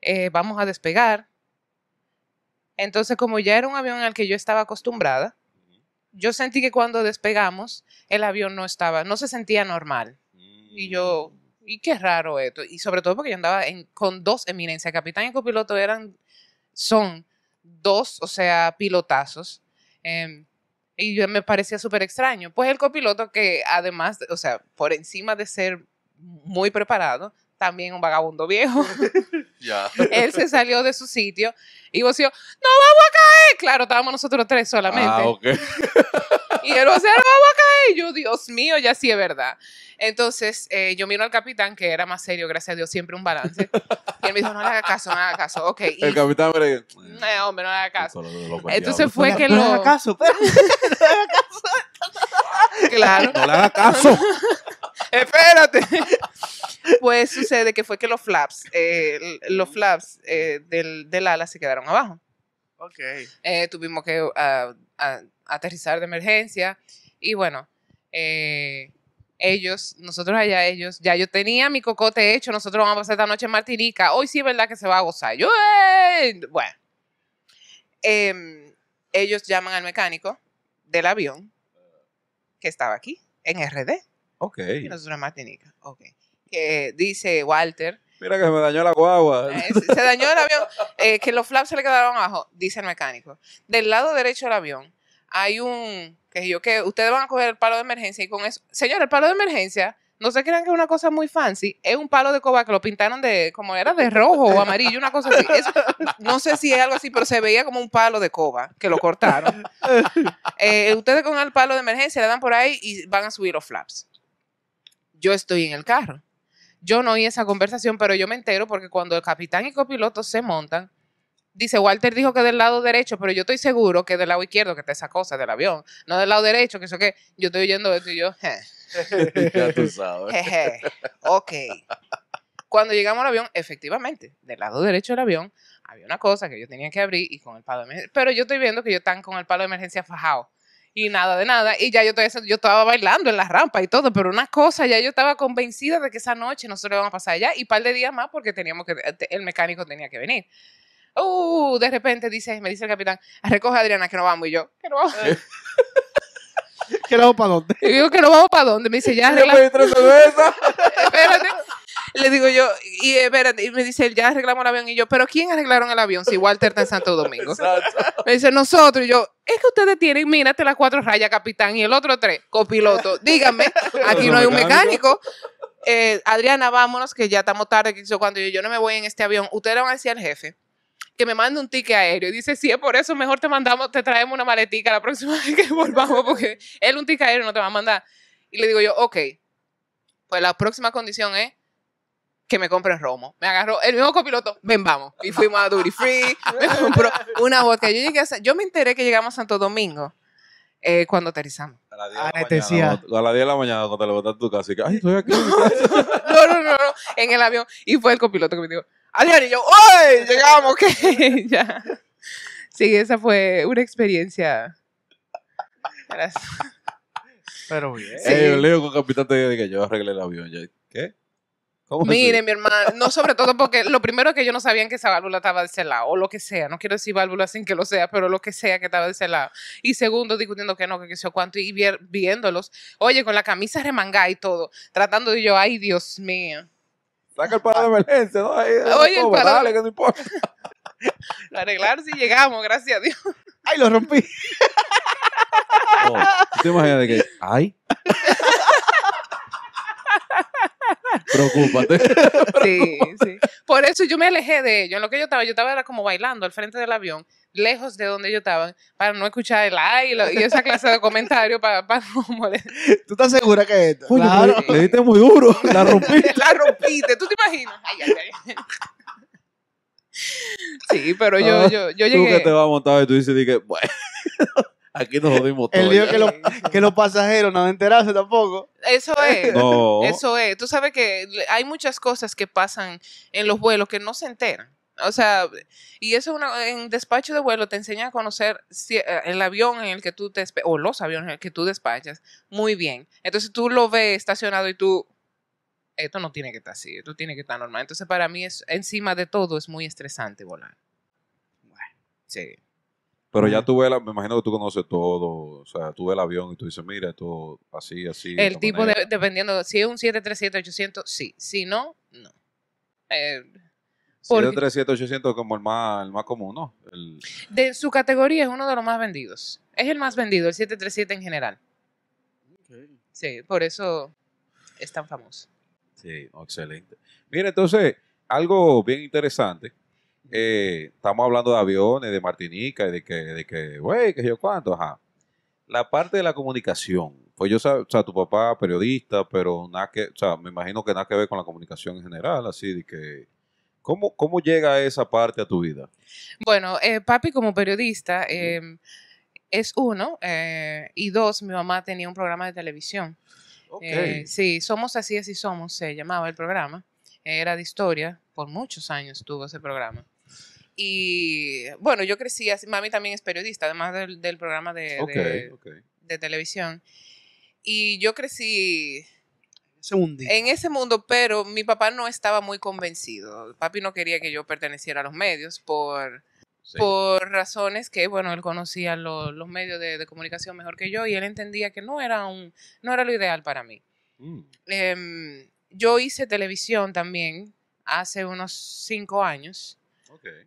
eh, vamos a despegar. Entonces, como ya era un avión al que yo estaba acostumbrada, yo sentí que cuando despegamos, el avión no estaba, no se sentía normal. Y yo, y qué raro esto. Y sobre todo porque yo andaba en- con dos eminencias, capitán y copiloto eran, son dos, o sea, pilotazos. em, y yo me parecía súper extraño. Pues el copiloto que además, o sea, por encima de ser muy preparado, también un vagabundo viejo. Él se salió de su sitio y voció, no vamos a caer. Claro, estábamos nosotros tres solamente. Ah, ok. Y él vocea, no vamos a caer. Y yo, Dios mío, ya sí es verdad. Entonces, eh, yo miro al capitán, que era más serio, gracias a Dios, siempre un balance. Y él me dijo, no le haga caso, no le haga caso. Ok. Y, El capitán me le- no, hombre, no le haga caso. Entonces diablo. fue No que le- no le lo... hagas caso, pero- Claro. No le haga caso. Espérate. Pues sucede que fue que los flaps, eh, los flaps eh, del, del ala se quedaron abajo. Ok. Eh, tuvimos que ah, aterrizar de emergencia y bueno, ellos, nosotros allá, ellos, ya yo tenía mi cocote hecho, nosotros vamos a pasar esta noche en Martinica, hoy sí es verdad que se va a gozar. Yo, bueno, Em, ellos llaman al mecánico del avión que estaba aquí, en RD, Ok. y nosotros en Martinica, ok. Que dice Walter, Mira que se me dañó la guagua. eh, se se dañó el avión, eh, que los flaps se le quedaron abajo, dice el mecánico. Del lado derecho del avión hay un, que yo que ustedes van a coger el palo de emergencia y con eso, señor, el palo de emergencia, no se crean que es una cosa muy fancy, es un palo de coba que lo pintaron de, como era de rojo o amarillo, una cosa así. Eso- no sé si es algo así, pero se veía como un palo de coba que lo cortaron. Eh, ustedes con el palo de emergencia le dan por ahí y van a subir los flaps. Yo estoy en el carro. Yo no oí esa conversación, pero yo me entero porque cuando el capitán y copiloto se montan, dice Walter dijo que del lado derecho, pero yo estoy seguro que del lado izquierdo, que está esa cosa del avión, no del lado derecho, que eso que yo estoy oyendo esto y yo, "Je, ya tú sabes. jeje, ok. Cuando llegamos al avión, efectivamente, del lado derecho del avión había una cosa que yo tenía que abrir y con el palo de emergencia, pero yo estoy viendo que ellos están con el palo de emergencia fajado y nada de nada. Y ya yo, estoy, yo estaba bailando en la rampa y todo, pero una cosa, ya yo estaba convencida de que esa noche nosotros íbamos a pasar allá y un par de días más porque teníamos que, el mecánico tenía que venir. Uh, de repente dice, me dice el capitán, recoge a Adriana que no vamos y yo, que no vamos. ¿Qué le hago para dónde? Y digo que no vamos para dónde. Me dice, ya espérate. Le digo yo, y espérate, y me dice, él, ya arreglamos el avión. Y yo, ¿pero quién arreglaron el avión si Walter está en Santo Domingo? Exacto. Me dice, nosotros. Y yo, es que ustedes tienen, mírate las cuatro rayas, capitán, y el otro tres, copiloto. Díganme, aquí no hay un mecánico. Eh, Adriana, vámonos, que ya estamos tarde. Que yo, cuando yo, yo no me voy en este avión, ustedes le van a decir al jefe que me mande un ticket aéreo. Y dice, si es por eso, mejor te mandamos, te traemos una maletica la próxima vez que volvamos, porque él un ticket aéreo no te va a mandar. Y le digo yo, ok, pues la próxima condición es que me compren romo. Me agarró el mismo copiloto, ven, vamos. Y fuimos a Duty Free, me compró una vodka. Yo, llegué a yo me enteré que llegamos a Santo Domingo eh, cuando aterrizamos. A las 10 de la Anestesia. mañana, cuando- a las 10 de la mañana cuando te levantas tu casa y que, ay, estoy aquí. No, no, no, no, en el avión. Y fue el copiloto que me dijo, Adrián, y yo, ¡ay! Llegamos, ¿qué? ya. Sí, esa fue una experiencia. Gracias. Pero bien. Sí. Ey, yo leo con capitán te dije que yo arreglé el avión. Ya, ¿Qué? Miren, mi hermano, no sobre todo porque lo primero que yo no sabía que esa válvula estaba de ese lado, o lo que sea, no quiero decir válvula sin que lo sea, pero lo que sea que estaba de ese lado. Y segundo, discutiendo que no, que qué sé cuánto, y viéndolos, oye, con la camisa remangada y todo, tratando de yo, ay, Dios mío. Saca el parado de emergencia, ¿no? Ahí, Oye, el dale, que no importa. Lo arreglaron si llegamos, gracias a Dios. ¡Ay, lo rompí! No, ¿tú te imaginas de que, ay? Preocúpate. Sí, sí. Por eso yo me alejé de ellos. En lo que yo estaba, yo estaba era como bailando al frente del avión, lejos de donde ellos estaban, para no escuchar el ay y, esa clase de comentarios para, para no molestar. ¿Tú estás segura que esto? Coño, claro. le diste muy duro, la rompí. La rompiste, ¿tú te imaginas? Ay, ay, ay. Sí, pero yo, Ah, yo, yo Tú que llegué. te vas a montar y tú dices, di que, bueno, aquí nos jodimos todos. El lío que, lo- que los pasajeros no enterarse tampoco. Eso es. No. Eso es. Tú sabes que hay muchas cosas que pasan en los vuelos que no se enteran. O sea, y eso una, en despacho de vuelo te enseña a conocer si- eh, el avión en el que tú te o los aviones en el que tú despachas muy bien. Entonces tú lo ves estacionado y tú esto no tiene que estar así, esto tiene que estar normal. Entonces para mí es encima de todo es muy estresante volar. Sí. Pero ya tú ves, la- me imagino que tú conoces todo. O sea, tú ves el avión y tú dices, mira, esto así, así. El tipo, de, dependiendo, si es un 737-800, sí. Si no, no. Eh, porque- 737, 800 como el más, el más común, ¿no? El, de su categoría es uno de los más vendidos. Es el más vendido, el 737 en general. Sí, por eso es tan famoso. sí, excelente. Mira, entonces, algo bien interesante. Eh, estamos hablando de aviones, de Martinica, y de que, de que, güey, que yo cuánto, ajá. La parte de la comunicación. Pues yo, o sea, tu papá periodista, pero nada que, o sea, me imagino que nada que ver con la comunicación en general, así de que, ¿cómo, cómo llega esa parte a tu vida? Bueno, eh, papi como periodista eh, es uno, eh, y dos, mi mamá tenía un programa de televisión. Eh, sí, Somos Así, Así Somos, se llamaba el programa. Era de historia, por muchos años tuvo ese programa. Y bueno, yo crecí así, mami también es periodista, además del, del programa de, ok, de- ok. de televisión. Y yo crecí Ese en ese mundo, pero mi papá no estaba muy convencido. Papi no quería que yo perteneciera a los medios por, Sí. por razones que, bueno, él conocía lo- los medios de, de comunicación mejor que yo y él entendía que no era, un, no era lo ideal para mí. Mm, Em, yo hice televisión también hace unos cinco años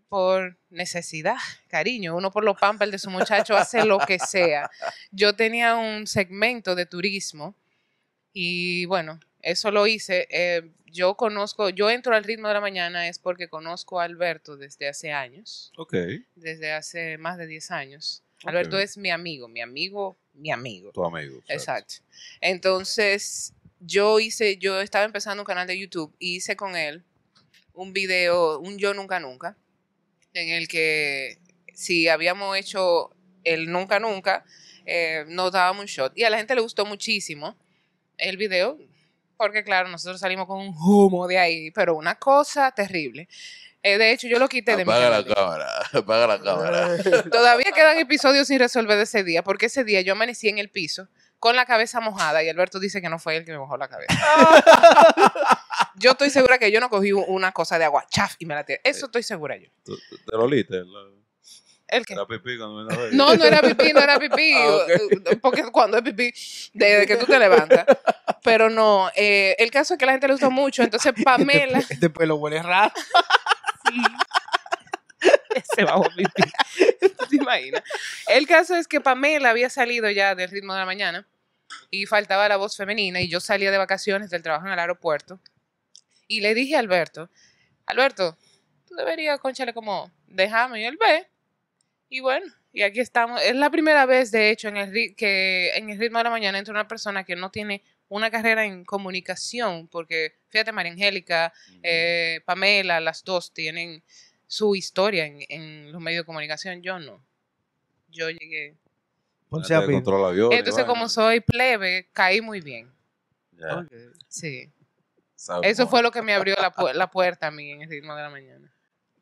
por necesidad, cariño. Uno por los pampers de su muchacho hace lo que sea. Yo tenía un segmento de turismo y bueno, eso lo hice. Eh, yo conozco, yo entro al ritmo de la mañana es porque conozco a Alberto desde hace años, Ok. desde hace más de 10 años. Alberto es mi amigo, mi amigo, mi amigo. Tu amigo. o sea, Exacto. Entonces, yo hice, yo estaba empezando un canal de YouTube y hice con él un video, un yo nunca nunca, en el que si habíamos hecho el nunca nunca, eh, nos dábamos un shot. Y a la gente le gustó muchísimo el video, porque claro, nosotros salimos con un humo de ahí, pero una cosa terrible. Eh, de hecho, yo lo quité de mi Apaga la cámara, apaga la cámara. Todavía quedan episodios sin resolver de ese día, porque ese día yo amanecí en el piso con la cabeza mojada y Alberto dice que no fue él que me mojó la cabeza. yo estoy segura que yo no cogí una cosa de agua, chaf, y me la tiré. Eso estoy segura yo. ¿Tú- tú- ¿Te lo oliste? ¿El qué? Era pipí cuando me la- No, no era pipí, no era pipí. Ah, Porque cuando es pipí, desde que tú te levantas. Pero no, eh, el caso es que a la gente le gustó mucho. Entonces, Pamela. Este pelo huele raro. Se bajó pipí. ¿Tú ¿Te imaginas? El caso es que Pamela había salido ya del ritmo de la mañana y faltaba la voz femenina y yo salía de vacaciones del trabajo en el aeropuerto y le dije a Alberto, Alberto, tú deberías, conchale, como, déjame y él ve. Y bueno, y aquí estamos. Es la primera vez, de hecho, en el, que en el ritmo de la mañana entra una persona que no tiene una carrera en comunicación, porque fíjate, María Angélica, eh, Pamela, las dos tienen su historia en, en los medios de comunicación. Yo no. Yo llegué. Entonces, como soy plebe, caí muy bien. Ya, Ok. Sí. Eso fue lo que me abrió la, pu- la puerta a mí en el ritmo de la mañana.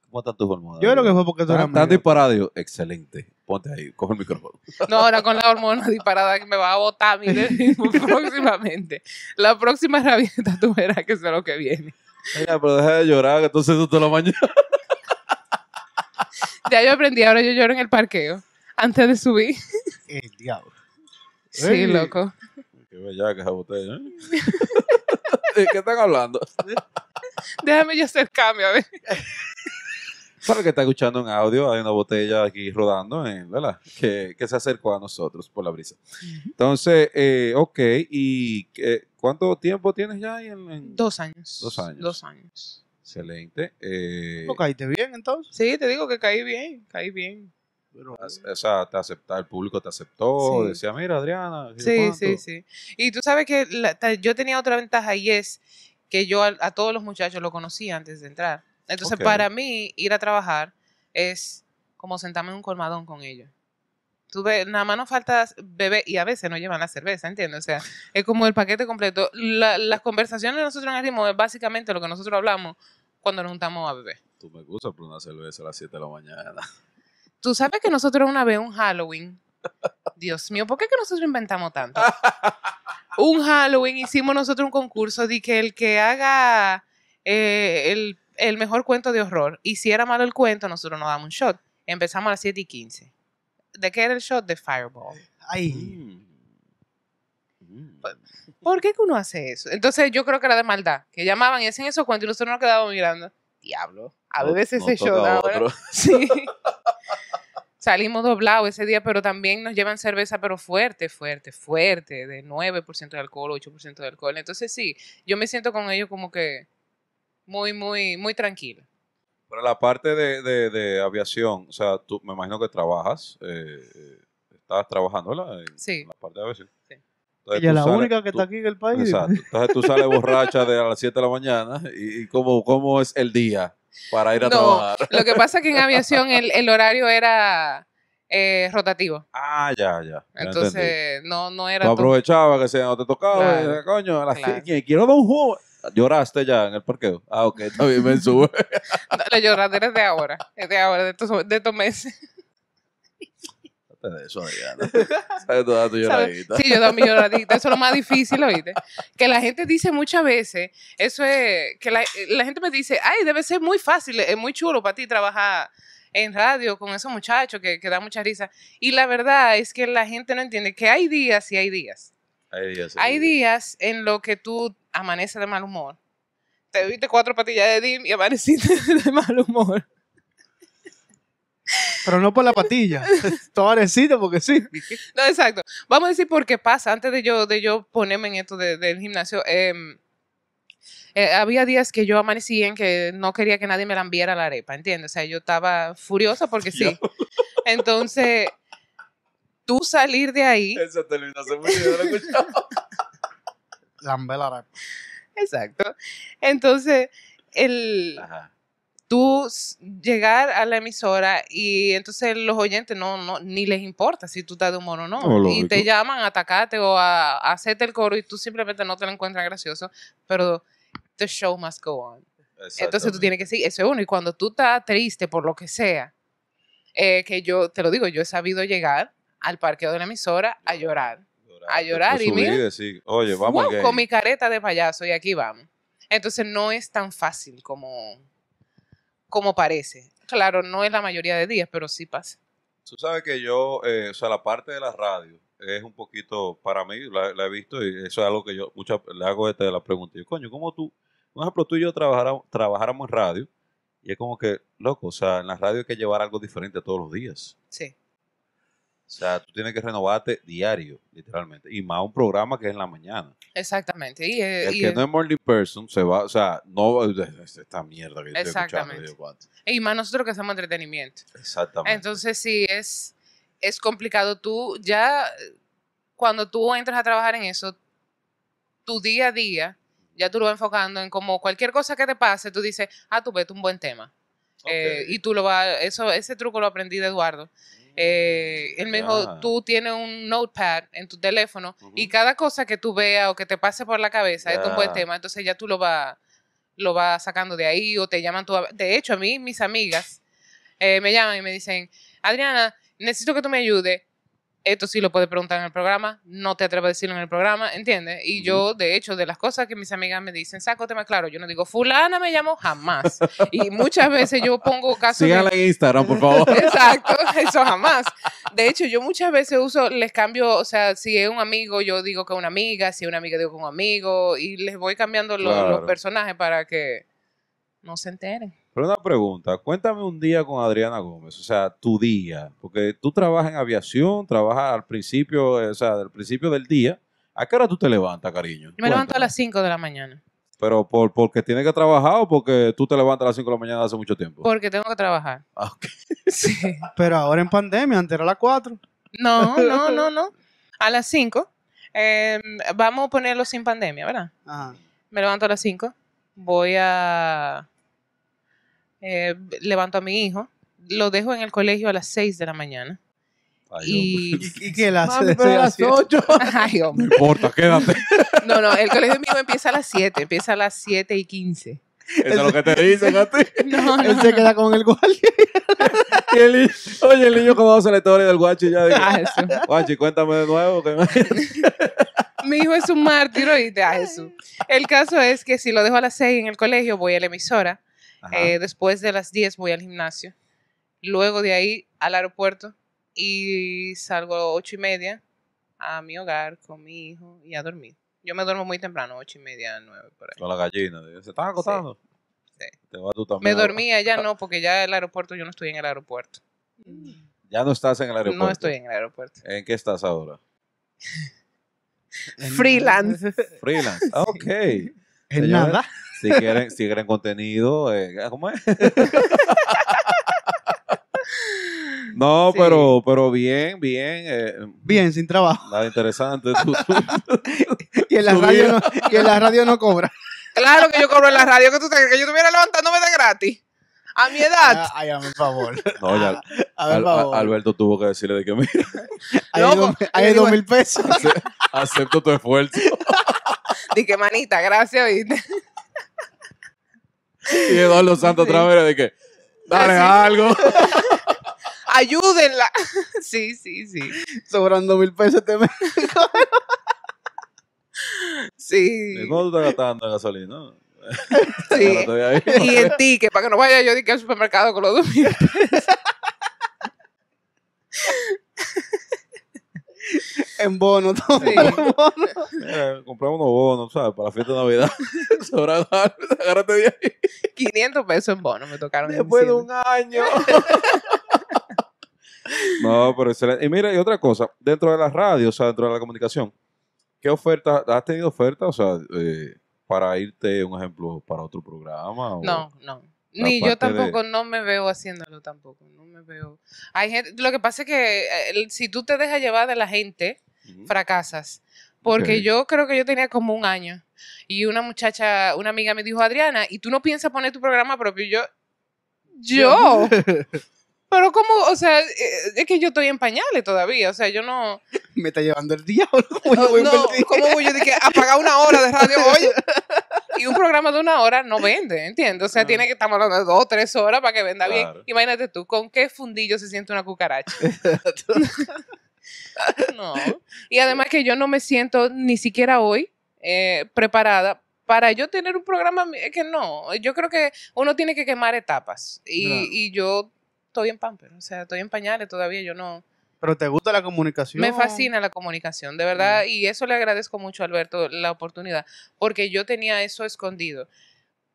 ¿Cómo están tus hormonas? Yo creo que fue porque tú eras Están medio- disparados. Yo, Excelente. Ponte ahí, coge el micrófono. No, ahora con la hormona disparada que me va a botar a mí del ritmo próximamente. La próxima rabieta tú verás que es lo que viene. Mira, pero deja de llorar, que entonces tú toda la mañana. Ya yo aprendí, ahora yo lloro en el parqueo. Antes de subir. El diablo. Sí, Ey. loco. Qué bellaca esa botella. ¿eh? ¿De qué están hablando? Déjame yo hacer cambio, a ver. Para que está escuchando en audio, hay una botella aquí rodando, en, ¿verdad? Que, que se acercó a nosotros por la brisa. Entonces, eh, ok, ¿y qué- cuánto tiempo tienes ya ahí en, en- Dos años. Dos años. Dos años. Excelente. Eh, ¿No caíste bien entonces? Sí, te digo que caí bien, caí bien. Pero, o sea, te acepta, el público te aceptó, Sí. decía, mira, Adriana. ¿qué Sí, cuánto?" sí, sí. Y tú sabes que la- yo tenía otra ventaja y es que yo a, a todos los muchachos lo conocía antes de entrar. Entonces, para mí, ir a trabajar es como sentarme en un colmadón con ellos. Tú ves, nada más nos falta beber y a veces no llevan la cerveza, ¿entiendes? O sea, es como el paquete completo. La- las conversaciones de nosotros en el ritmo es básicamente lo que nosotros hablamos cuando nos juntamos a beber. Tú me gustas por una cerveza a las 7 de la mañana. Tú sabes que nosotros una vez un Halloween. Dios mío, ¿por qué que nosotros inventamos tanto? Un Halloween hicimos nosotros un concurso de que el que haga eh, el, el mejor cuento de horror, y si era malo el cuento, nosotros nos damos un shot. Empezamos a las 7 y 15. ¿De qué era el shot? De Fireball. Ay, Mm. Mm. ¿Por qué que uno hace eso? Entonces yo creo que era de maldad, que llamaban y hacían esos cuentos y nosotros nos quedábamos mirando. Diablo, a No- veces no ese ahora. otro. Sí. Salimos doblados ese día, pero también nos llevan cerveza, pero fuerte, fuerte, fuerte, de 9% de alcohol, 8% de alcohol. Entonces sí, yo me siento con ellos como que muy, muy, muy tranquila. Pero la parte de, de- de aviación, o sea, tú me imagino que trabajas, eh, eh, estás trabajando, ¿verdad? En Sí. la parte de aviación. Sí. Entonces, ella es la sales- única que tú- está aquí en el país. Exacto. Entonces tú sales borracha de a las 7 de la mañana y, y cómo, cómo es el día para ir a No, trabajar. Lo que pasa es que en aviación el, el horario era eh, rotativo. Ah, ya, ya. Entonces no, no era Tú todo- aprovechabas que sea, no te tocaba, Claro. y decías, coño, a las Claro. 7, quiero dar un jugo. Lloraste ya en el parqueo. Ah, ok, bien, me sube. no, la lloradera es de ahora, es de ahora, de estos, de estos meses. De eso, Adriana. ¿Sabes toda tu lloradita? Sí, yo mi lloradita. Eso es lo más difícil, ¿oíste? Que la gente dice muchas veces, eso es, que la, la gente me dice, ay, debe ser muy fácil, es muy chulo para ti trabajar en radio con esos muchachos que, que da mucha risa. Y la verdad es que la gente no entiende que hay días y hay días. Hay días. Hay días en los que tú amaneces de mal humor. Te viste cuatro patillas de dim y amaneciste de mal humor. Pero no por la patilla. Tomarecito porque sí. No, exacto. Vamos a decir por qué pasa. Antes de yo, de yo ponerme en esto de- del gimnasio, em, eh, había días que yo amanecía en que no quería que nadie me lambiera la arepa, ¿entiendes? O sea, yo estaba furiosa porque sí. Entonces, tú salir de ahí, Esa terminación muy bien, ¿la escuchaba? Lambe la arepa. exacto. Entonces, el, Ajá. Tú llegar a la emisora y entonces los oyentes no, no ni les importa si tú estás de humor o no. No, y te llaman a atacarte o a, a hacerte el coro y tú simplemente no te lo encuentras gracioso, pero the show must go on. Entonces tú tienes que seguir, eso es uno. Y cuando tú estás triste por lo que sea, eh, que yo te lo digo, yo he sabido llegar al parqueo de la emisora a llorar. a llorar, y Subir mira, decir, oye, vamos Wow, con mi careta de payaso y aquí vamos. Entonces no es tan fácil como, como parece. Claro, no es la mayoría de días, pero sí pasa. Tú sabes que yo, eh, o sea, la parte de la radio es un poquito, para mí, la, la he visto y eso es algo que yo muchas le hago este, la pregunta. Yo, coño, ¿cómo tú, por ejemplo, tú y yo trabajáramos, trabajáramos en radio? Y es como que, loco, o sea, en la radio hay que llevar algo diferente todos los días. Sí. O sea, tú tienes que renovarte diario, literalmente. Y más un programa que es en la mañana. Exactamente. Y, eh, El y, que no es morning person se va, o sea, no esta mierda que yo estoy escuchando. Exactamente. y más nosotros que hacemos entretenimiento. Exactamente. Entonces sí, es, es complicado. Tú ya, cuando tú entras a trabajar en eso, tu día a día, ya tú lo vas enfocando en como cualquier cosa que te pase, tú dices, ah, tú vete un buen tema. Eh, y tú lo vas, eso, ese truco lo aprendí de Eduardo. Eh, él me dijo, tú tienes un notepad en tu teléfono y cada cosa que tú veas o que te pase por la cabeza, es un buen tema, entonces ya tú lo vas lo vas sacando de ahí o te llaman tú. a- De hecho, a mí, mis amigas eh, me llaman y me dicen, Adriana, necesito que tú me ayudes. Esto sí lo puedes preguntar en el programa, no te atreves a decirlo en el programa, ¿entiendes? Y yo, de hecho, de las cosas que mis amigas me dicen, saco tema claro, yo no digo, fulana me llamó jamás. Y muchas veces yo pongo casos de- Síganla en Instagram, por favor. Exacto, eso jamás. De hecho, yo muchas veces uso, les cambio, o sea, si es un amigo, yo digo que es una amiga, si es una amiga, digo que es un amigo, y les voy cambiando lo- Claro. los personajes para que no se enteren. Pero una pregunta, cuéntame un día con Adriana Gómez, o sea, tu día, porque tú trabajas en aviación, trabajas al principio, eh, o sea, del principio del día. ¿A qué hora tú te levantas, cariño? Yo me levanto a las 5 de la mañana, Pero por, porque tienes que trabajar o porque tú te levantas a las 5 de la mañana hace mucho tiempo. porque tengo que trabajar. Ah, ok. Sí. Pero ahora en pandemia, antes era a las 4. No, no, no, no. A las 5. vamos a ponerlo sin pandemia, ¿verdad? Ajá. Me levanto a las 5. Voy a... eh, levanto a mi hijo. Lo dejo en el colegio a las 6 de la mañana. Ay, Y... ¿Y, y qué la Mami, hace? pero a las 8. Ay, No hombre. importa, quédate. No, no, el colegio mío empieza a las 7. Empieza a las 7 y 15. Eso es lo que te dicen a ti. No, Él no. se queda con el guardia. Y el oye, el niño conoce la historia del guachi ya. Digo, Ah, eso. guachi, cuéntame de nuevo. que- Mi hijo es un mártir, oíste, a Jesús. El caso es que si lo dejo a las 6 en el colegio, voy a la emisora. Eh, después de las 10 voy al gimnasio. Luego de ahí al aeropuerto y salgo a ocho y media a mi hogar con mi hijo y a dormir. Yo me duermo muy temprano, ocho y media, nueve por ahí. Con la gallina. ¿Se están acostando? Sí. Te vas tú Me también. dormía ya no, porque ya el aeropuerto, yo no estoy en el aeropuerto. Ya no estás en el aeropuerto. No estoy en el aeropuerto. ¿En qué estás ahora? Freelance. Freelance. Ok. En Señores, nada. Si quieren, si quieren contenido, eh, ¿cómo es? no, Sí. pero, pero bien, bien. eh, Bien, sin trabajo. nada interesante. Tú- tú- Y en la radio no, y en la radio no cobra. Claro que yo cobro en la radio, que tú te crees que yo estuviera levantándome de gratis. A mi edad. Ay, hazme el favor. no, ya, Al- favor. Al- Alberto tuvo que decirle de que mira, Hay No, dos- hay dos mil pesos. ace- acepto tu esfuerzo. Dije, manita, gracias, ¿oíste? Y Eduardo Santos Sí. otra vez de que, dale algo. Ayúdenla. Sí, sí, sí. Sobran dos mil pesos este mes. Sí. ¿Y ¿Cómo tú estás gastando en gasolina? sí. Y en ticket, para que no vaya yo de que al supermercado con los dos mil. En bono, todo. Sí. en bono. Eh, compramos unos bonos, ¿sabes? Para la fiesta de Navidad. Sobra algo, agárrate de ahí. 500 pesos en bono me tocaron. Después de un año. no, pero excelente. Y mira, y otra cosa, dentro de la radio, o sea, dentro de la comunicación, ¿qué ofertas, has tenido ofertas, o sea, eh, para irte, un ejemplo, para otro programa? o- No, no. Ni yo de- tampoco, no me veo haciéndolo tampoco. No me veo. Hay gente, lo que pasa es que eh, si tú te dejas llevar de la gente, fracasas. Porque yo creo que yo tenía como un año y una muchacha, una amiga me dijo, Adriana, ¿y tú no piensas poner tu programa propio? Y yo, ¿yo? Pero como, o sea, eh, es que yo estoy en pañales todavía, o sea, yo no... Me está llevando el diablo. ¿Cómo yo voy a no? ¿cómo voy yo de que apagar una hora de radio hoy? Y un programa de una hora no vende, ¿entiendes? O sea, No. tiene que estar hablando de dos, tres horas para que venda Claro. bien. Imagínate tú, ¿con qué fundillo se siente una cucaracha? no. Y además que yo no me siento ni siquiera hoy eh, preparada para yo tener un programa es que no. Yo creo que uno tiene que quemar etapas. Y, y yo estoy en pamper, o sea, estoy en pañales todavía, yo no... Pero te gusta la comunicación. Me fascina la comunicación, de verdad, y eso le agradezco mucho a Alberto la oportunidad, porque yo tenía eso escondido.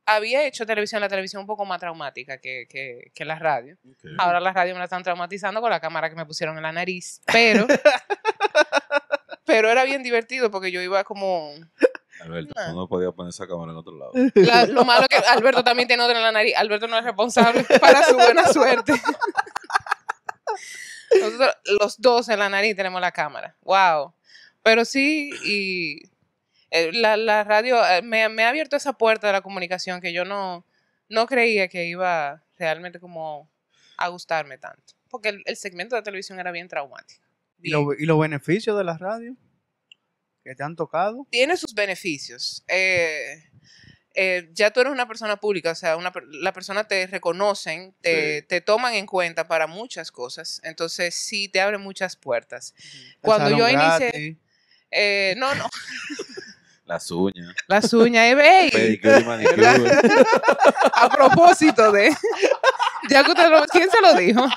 Había hecho televisión, la televisión un poco más traumática que, que, que la radio. Ahora la radio me la están traumatizando con la cámara que me pusieron en la nariz, pero, pero era bien divertido porque yo iba como... Alberto, Ah. tú no podías poner esa cámara en otro lado. la- lo malo que Alberto también tiene otra en la nariz. Alberto no es responsable para su buena suerte. Nosotros los dos en la nariz tenemos la cámara. Wow. Pero sí, y eh, la, la radio eh, me, me ha abierto esa puerta de la comunicación que yo no, no creía que iba realmente como a gustarme tanto. porque el, el segmento de televisión era bien traumático. ¿Y, lo- y los beneficios de la radio que te han tocado? tiene sus beneficios. Eh, eh, ya tú eres una persona pública, o sea, una, la persona te reconocen, te, Sí. te toman en cuenta para muchas cosas. Entonces, sí, te abre muchas puertas. El Cuando yo inicié-. Eh, no, no, Las uñas, las uñas, eh, a propósito de... Ya que usted lo- ¿Quién se lo dijo?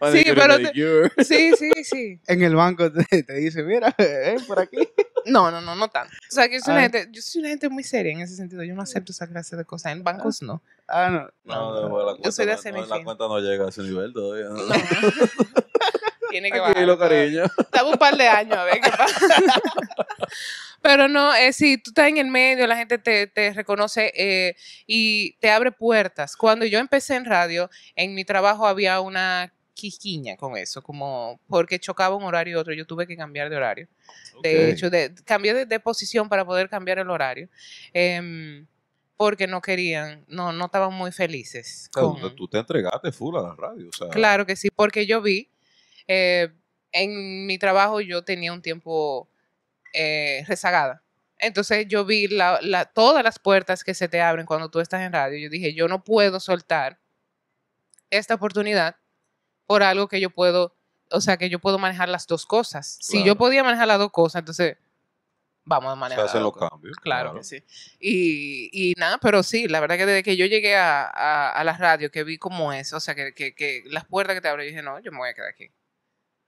Y pero te-. Sí, sí, sí. En el banco te, te dice, mira, ven por aquí. No, no, no, no tanto. O sea, que yo soy, una Ah. gente, yo soy una gente muy seria en ese sentido. Yo no acepto esa clase de cosas. En bancos no. Ah, no. No, no, pues la Yo soy de cuenta no- no, hacer mi la cuenta no llega a ese nivel todavía. ¿no? No. Tiene que Tranquilo, bajar. cariño. Dame un par de años a ver qué pasa. Pero no, eh, si tú estás en el medio, la gente te, te reconoce eh, y te abre puertas. Cuando yo empecé en radio, en mi trabajo había una quisquiña con eso, como porque chocaba un horario y otro, yo tuve que cambiar de horario. De hecho, de, cambié de, de posición para poder cambiar el horario. em, porque no querían, no, no estaban muy felices. Con- tú- tú te entregaste full a la radio. O sea, Claro que sí, porque yo vi, eh, en mi trabajo yo tenía un tiempo eh, rezagada. Entonces yo vi la- la- todas las puertas que se te abren cuando tú estás en radio. Yo dije, yo no puedo soltar esta oportunidad por algo que yo puedo, o sea, que yo puedo manejar las dos cosas. Si yo podía manejar las dos cosas, entonces vamos a se manejar. hacen las los cosas. cambios. Claro que sí. Y, y nada, pero sí, la verdad que desde que yo llegué a, a, a la radio, que vi como eso, o sea, que, que, que las puertas que te abren, yo dije, no, yo me voy a quedar aquí.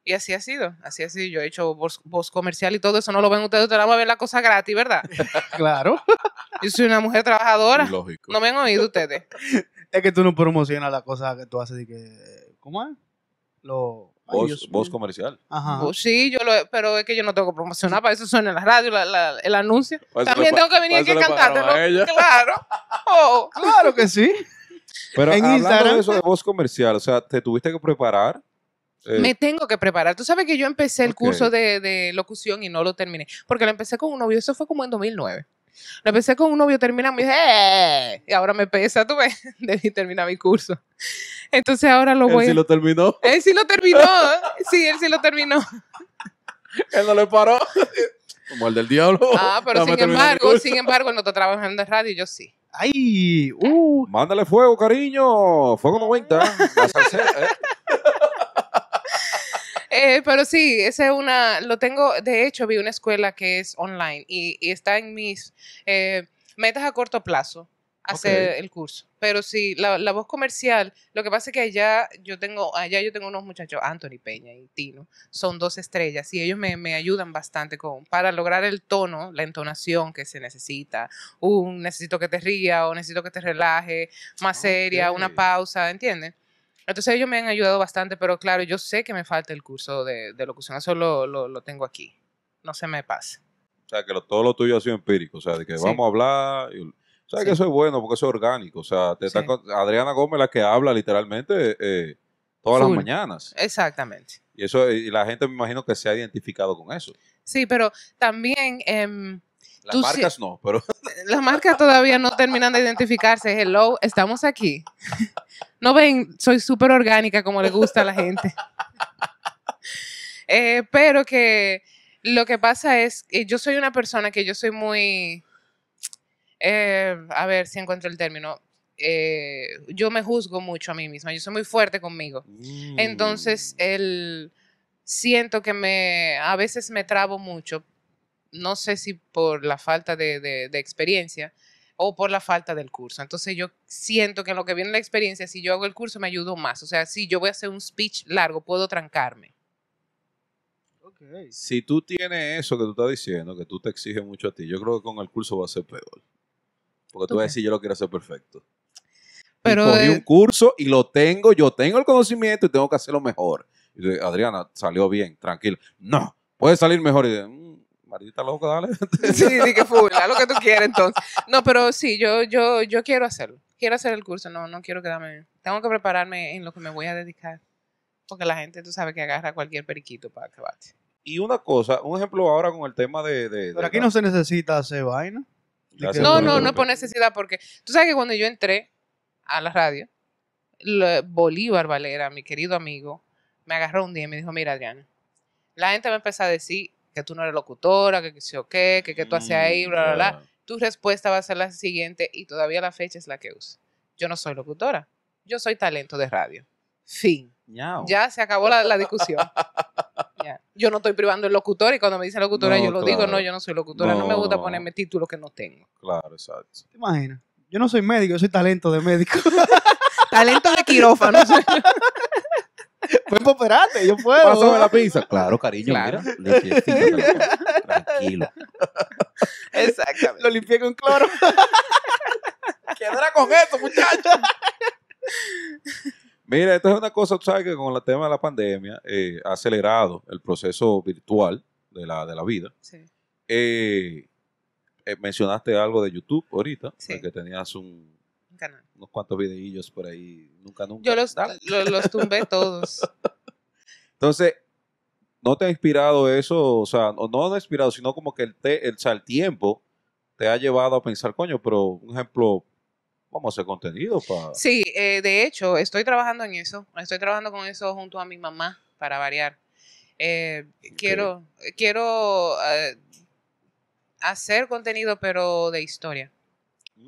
Y así ha sido, así ha sido. Yo he hecho voz, voz comercial y todo eso, no lo ven ustedes, ustedes van a ver la cosa gratis, ¿verdad? Claro. Yo soy una mujer trabajadora. Lógico. No me han oído ustedes. Es que tú no promocionas las cosas que tú haces de que. ¿Cómo es? Lo. Voz, Dios voz comercial. Ajá. Pues sí, yo lo pero es que yo no tengo que promocionar, para eso suena en la radio la- la- el anuncio. También tengo que venir aquí a cantártelo. Claro. Oh. Claro que sí. Pero En hablando Instagram- de eso de voz comercial, o sea, te tuviste que preparar. eh, Me tengo que preparar. Tú sabes que yo empecé el curso de, de locución y no lo terminé. Porque lo empecé con un novio. Eso fue como en 2009. Lo empecé con un novio, terminamos y dije, ¡eh! Y ahora me pesa, tú ves. Debí terminar mi curso. Entonces ahora lo él voy sí a... lo terminó. Él sí lo terminó. ¿eh? Sí, él sí lo terminó. Él no le paró. Como el del diablo. Ah, pero Dame sin embargo, sin embargo, él no está trabajando en radio, yo sí. Ay, uh. Mándale fuego, cariño. Fuego 90. La salsera, ¿eh? Eh, pero sí, esa es una, lo tengo, de hecho vi una escuela que es online y, y está en mis eh, metas a corto plazo hacer el curso. Pero sí, la, la voz comercial, lo que pasa es que allá yo tengo, allá yo tengo unos muchachos, Anthony Peña y Tino, son dos estrellas y ellos me, me ayudan bastante con, para lograr el tono, la entonación que se necesita. Un necesito que te ría o necesito que te relaje, más seria, una pausa, ¿entiendes? Entonces ellos me han ayudado bastante, pero claro, yo sé que me falta el curso de, de locución, eso lo, lo, lo tengo aquí. No se me pase. O sea, que lo- todo lo tuyo ha sido empírico. O sea, de que Sí. vamos a hablar. y- o sea, Sí. que eso es bueno porque eso es orgánico. O sea, te Sí. Adriana Gómez la que habla literalmente eh, todas Full. las mañanas. Exactamente. Y eso y la gente me imagino que se ha identificado con eso. Sí, pero también em, Las marcas no, pero las marcas todavía no terminan de identificarse. Hello, estamos aquí. No ven, soy súper orgánica como le gusta a la gente. Eh, pero que lo que pasa es, que yo soy una persona que yo soy muy, eh, a ver si encuentro el término, eh, yo me juzgo mucho a mí misma, yo soy muy fuerte conmigo. Entonces, Mm. el, siento que me, a veces me trabo mucho, no sé si por la falta de, de- de experiencia o por la falta del curso. Entonces, yo siento que en lo que viene la experiencia, si yo hago el curso, me ayudo más. O sea, si yo voy a hacer un speech largo, puedo trancarme. Ok. si tú tienes eso que tú estás diciendo, que tú te exiges mucho a ti, yo creo que con el curso va a ser peor. Porque tú ¿Tú vas a decir, yo lo quiero hacer perfecto. Pero, y cogí eh, un curso y lo tengo, yo tengo el conocimiento y tengo que hacerlo mejor. Y yo, Adriana, salió bien, tranquilo. No, puede salir mejor. Y yo, "Mm, maldita loca, dale. sí, sí, que full, haz lo que tú quieras entonces. No, pero sí, yo, yo, yo quiero hacerlo. Quiero hacer el curso, no, no quiero quedarme. Tengo que prepararme en lo que me voy a dedicar. Porque la gente, tú sabes que agarra cualquier periquito para acabarte. Y una cosa, un ejemplo ahora con el tema de... de- Pero de aquí la- no se necesita hacer vaina. hacer No, no, no que- es por necesidad, porque tú sabes que cuando yo entré a la radio, Bolívar Valera, mi querido amigo, me agarró un día y me dijo, mira Adriana, la gente va a empezar a decir que tú no eres locutora, que que sí o qué, que, que tú haces ahí, Mm, bla, bla, bla. Tu respuesta va a ser la siguiente y todavía la fecha es la que uso. Yo no soy locutora, yo soy talento de radio. Fin. Ñao. Ya se acabó la, la discusión. Ya. Yo no estoy privando el locutor y cuando me dice locutora No, yo lo digo, no, yo no soy locutora, no, me gusta no. ponerme títulos que no tengo. Claro, exacto. ¿Te imaginas? Yo no soy médico, yo soy talento de médico. Talento de quirófano. pues para operarte, yo puedo. Pásame la pizza. Claro, cariño, Claro. mira. tranquilo. Tranquilo. Exactamente. Lo limpié con cloro. Quedará con esto, muchachos. Mira, esto es una cosa, tú sabes que con el tema de la pandemia eh, ha acelerado el proceso virtual de la, de la vida. Sí. Eh, eh, mencionaste algo de YouTube ahorita, Sí. que tenías un- un canal. unos cuantos videillos por ahí, nunca, nunca. Yo los, Dale. lo- los tumbé todos. Entonces, ¿no te ha inspirado eso? O sea, no, no ha inspirado, sino como que el, te- el, o sea, el tiempo te ha llevado a pensar, coño, pero un ejemplo, vamos a hacer contenido para... Sí, eh, de hecho, estoy trabajando en eso. Estoy trabajando con eso junto a mi mamá, para variar. Eh, Quiero, quiero eh, hacer contenido, pero de historia.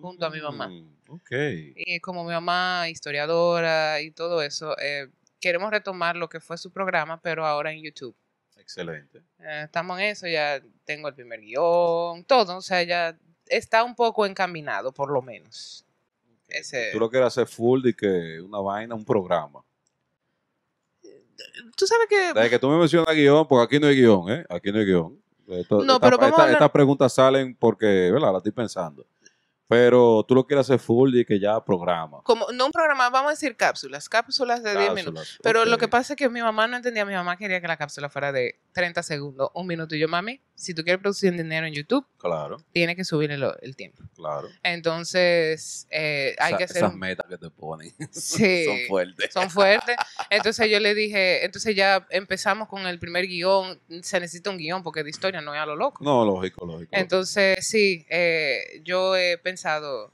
junto a mi mamá. Mm, ok. Y como mi mamá, historiadora y todo eso, eh, queremos retomar lo que fue su programa, pero ahora en YouTube. Excelente. Eh, estamos en eso, ya tengo el primer guion, todo, o sea, ya está un poco encaminado, por lo menos. Ese, Tú lo quieres hacer full de que una vaina, un programa. tú sabes que... Desde que tú me mencionas guion, porque aquí no hay guion, ¿eh? Aquí no hay guion. Esto- No, esta- pero vamos a esta- hablar- Estas preguntas salen porque, ¿verdad? La estoy pensando. Pero tú lo quieres hacer full y que ya programa. Como, no un programa, vamos a decir cápsulas, cápsulas de 10 minutos. Pero lo que pasa es que mi mamá no entendía, mi mamá quería que la cápsula fuera de 30 segundos, un minuto. Y yo, mami, si tú quieres producir dinero en YouTube, Claro, tienes que subirle lo- el tiempo. claro. Entonces, eh, hay Esa- que hacer... Esas un- metas que te ponen Sí. son fuertes. son fuertes. Entonces yo le dije, entonces ya empezamos con el primer guion. Se necesita un guion porque de historia no es a lo loco. No, lógico, lógico. Entonces, sí, eh, yo he pensado,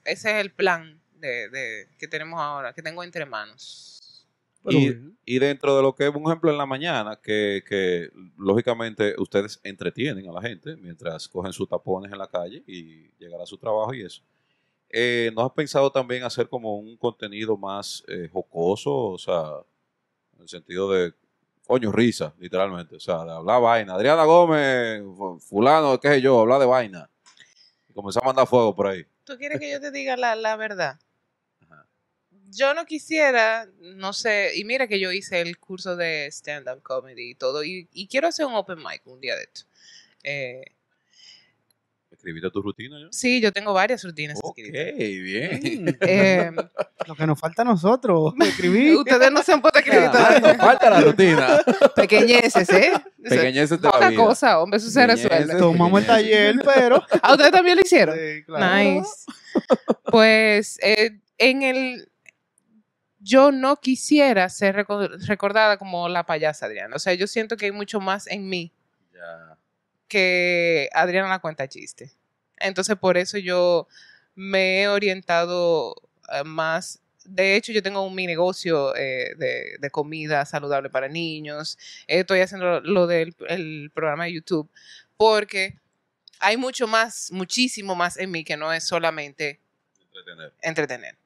ese es el plan de, de- que tenemos ahora, que tengo entre manos. Y, dentro de lo que es un ejemplo en la mañana, que, que lógicamente ustedes entretienen a la gente mientras cogen sus tapones en la calle y llegar a su trabajo y eso. Eh, ¿No has pensado también hacer como un contenido más eh, jocoso? O sea, en el sentido de, coño, risa, literalmente. O sea, de hablar vaina. Adriana Gómez, fu- fulano, qué sé yo, hablar de vaina. Y comenzar a mandar fuego por ahí. ¿Tú quieres que yo te diga la, la verdad? Ajá. Yo no quisiera, no sé, y mira que yo hice el curso de stand-up comedy y todo, y, y quiero hacer un open mic un día de esto. Eh, ¿Escribiste tu rutina ya? sí, yo tengo varias rutinas Ok, escritas. bien. Mm, Eh, Lo que nos falta a nosotros, escribir. ustedes no se han puesto escribir Ah, nos todavía. falta la rutina. Pequeñeces, ¿eh? Pequeñeces de la vida. cosa, hombre, eso se Pequeñeces. resuelve. Tomamos el taller, pero. ¿A ustedes también lo hicieron? Sí, claro. Nice. Pues eh, en el. Yo no quisiera ser reco- recordada como la payasa Adriana. O sea, yo siento que hay mucho más en mí Ya. Que Adriana la cuenta chiste. Entonces, por eso yo me he orientado eh, más. De hecho, yo tengo un mi negocio eh, de, de comida saludable para niños. Estoy haciendo lo del el programa de YouTube porque hay mucho más, muchísimo más en mí que no es solamente Entretener. entretener.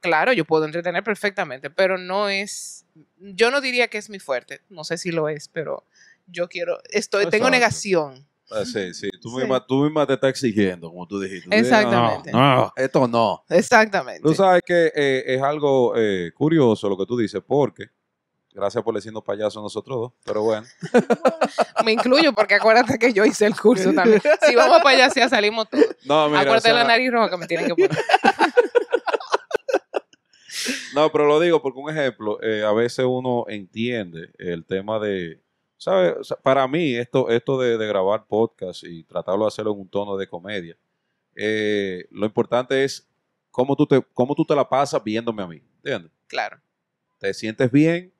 Claro, yo puedo entretener perfectamente, pero no es, yo no diría que es mi fuerte. No sé si lo es, pero yo quiero, estoy, tengo negación. Ah, sí, sí. Tú, Sí. Misma, tú misma te estás exigiendo, como tú dijiste. Exactamente. No, no, esto no. Exactamente. Tú sabes que eh, es algo eh, curioso lo que tú dices, porque, gracias por decirnos payaso a nosotros dos, pero bueno. Me incluyo porque acuérdate que yo hice el curso también. Si vamos para allá, ya salimos todos. No, mira, Acuérdate o sea, la nariz roja que me tienen que poner. No, pero lo digo porque un ejemplo, eh, a veces uno entiende el tema de, ¿sabes? O sea, para mí esto, esto de, de grabar podcast y tratarlo de hacerlo en un tono de comedia, eh, lo importante es cómo tú, te, cómo tú te la pasas viéndome a mí, ¿entiendes? Claro. Te sientes bien,